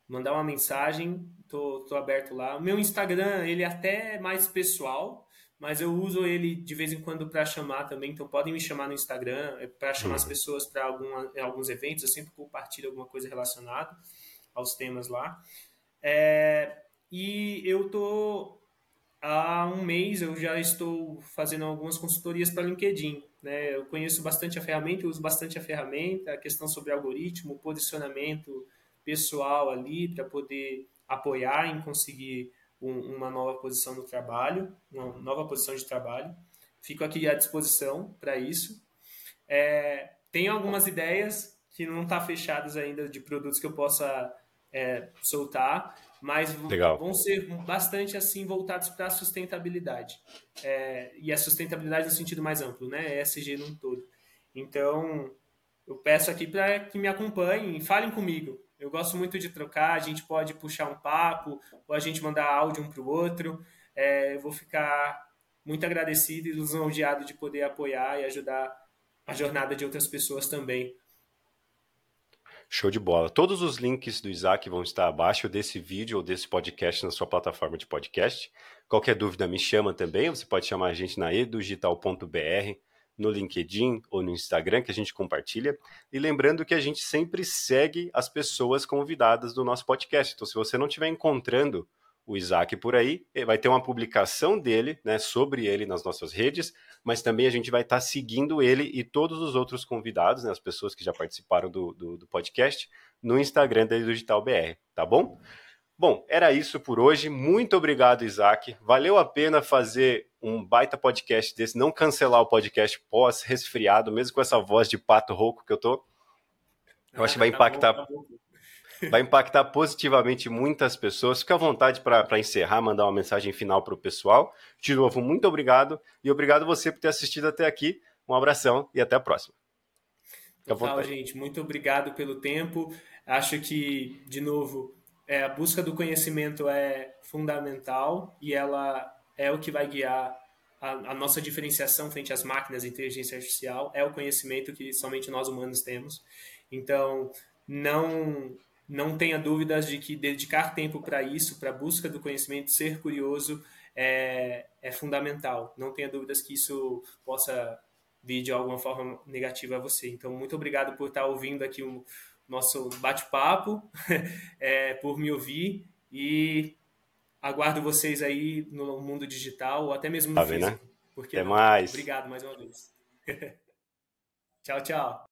mandar uma mensagem. Tô, tô aberto lá. O meu Instagram, ele é até mais pessoal, mas eu uso ele de vez em quando para chamar também. Então podem me chamar no Instagram é, para chamar as uhum. pessoas para alguns eventos. Eu sempre compartilho alguma coisa relacionada aos temas lá. É, e eu tô há um mês eu já estou fazendo algumas consultorias para LinkedIn. Né? Eu conheço bastante a ferramenta, uso bastante a ferramenta, a questão sobre algoritmo, posicionamento pessoal ali para poder apoiar em conseguir um, uma nova posição no trabalho, uma nova posição de trabalho. Fico aqui à disposição para isso. É, tenho algumas ideias que não estão tá fechadas ainda de produtos que eu possa é, soltar, mas Legal. vão ser bastante assim voltados para a sustentabilidade. É, e a sustentabilidade no sentido mais amplo, né? ESG num todo. Então, eu peço aqui para que me acompanhem falem comigo. Eu gosto muito de trocar, a gente pode puxar um papo, ou a gente mandar áudio um para o outro. É, eu vou ficar muito agradecido e lisonjeado de poder apoiar e ajudar a jornada de outras pessoas também Show de bola. Todos os links do Isaac vão estar abaixo desse vídeo ou desse podcast na sua plataforma de podcast. Qualquer dúvida me chama também. Você pode chamar a gente na edudigital.br, no LinkedIn ou no Instagram que a gente compartilha. E lembrando que a gente sempre segue as pessoas convidadas do nosso podcast. Então, se você não estiver encontrando o Isaac por aí, eh, vai ter uma publicação dele, né, sobre ele nas nossas redes, mas também a gente vai estar tá seguindo ele e todos os outros convidados, né, as pessoas que já participaram do, do, do podcast, no Instagram da Digital BR, tá bom? Bom, era isso por hoje. Muito obrigado, Isaac. Valeu a pena fazer um baita podcast desse, não cancelar o podcast pós-resfriado, mesmo com essa voz de pato rouco que eu tô. Eu acho que vai impactar. Vai impactar positivamente muitas pessoas. Fique à vontade para encerrar, mandar uma mensagem final para o pessoal. De novo, muito obrigado e obrigado você por ter assistido até aqui. Um abração e até a próxima. Total, gente. Muito obrigado pelo tempo. Acho que, de novo, é, a busca do conhecimento é fundamental e ela é o que vai guiar a, a, nossa diferenciação frente às máquinas de inteligência artificial. É o conhecimento que somente nós humanos temos. Então, não não tenha dúvidas de que dedicar tempo para isso, para a busca do conhecimento, ser curioso, é, é fundamental. Não tenha dúvidas que isso possa vir de alguma forma negativa a você. Então, muito obrigado por estar ouvindo aqui o nosso bate-papo, é, por me ouvir e aguardo vocês aí no mundo digital ou até mesmo no tá físico. Né? Porque Até mais. Obrigado mais uma vez. tchau, tchau.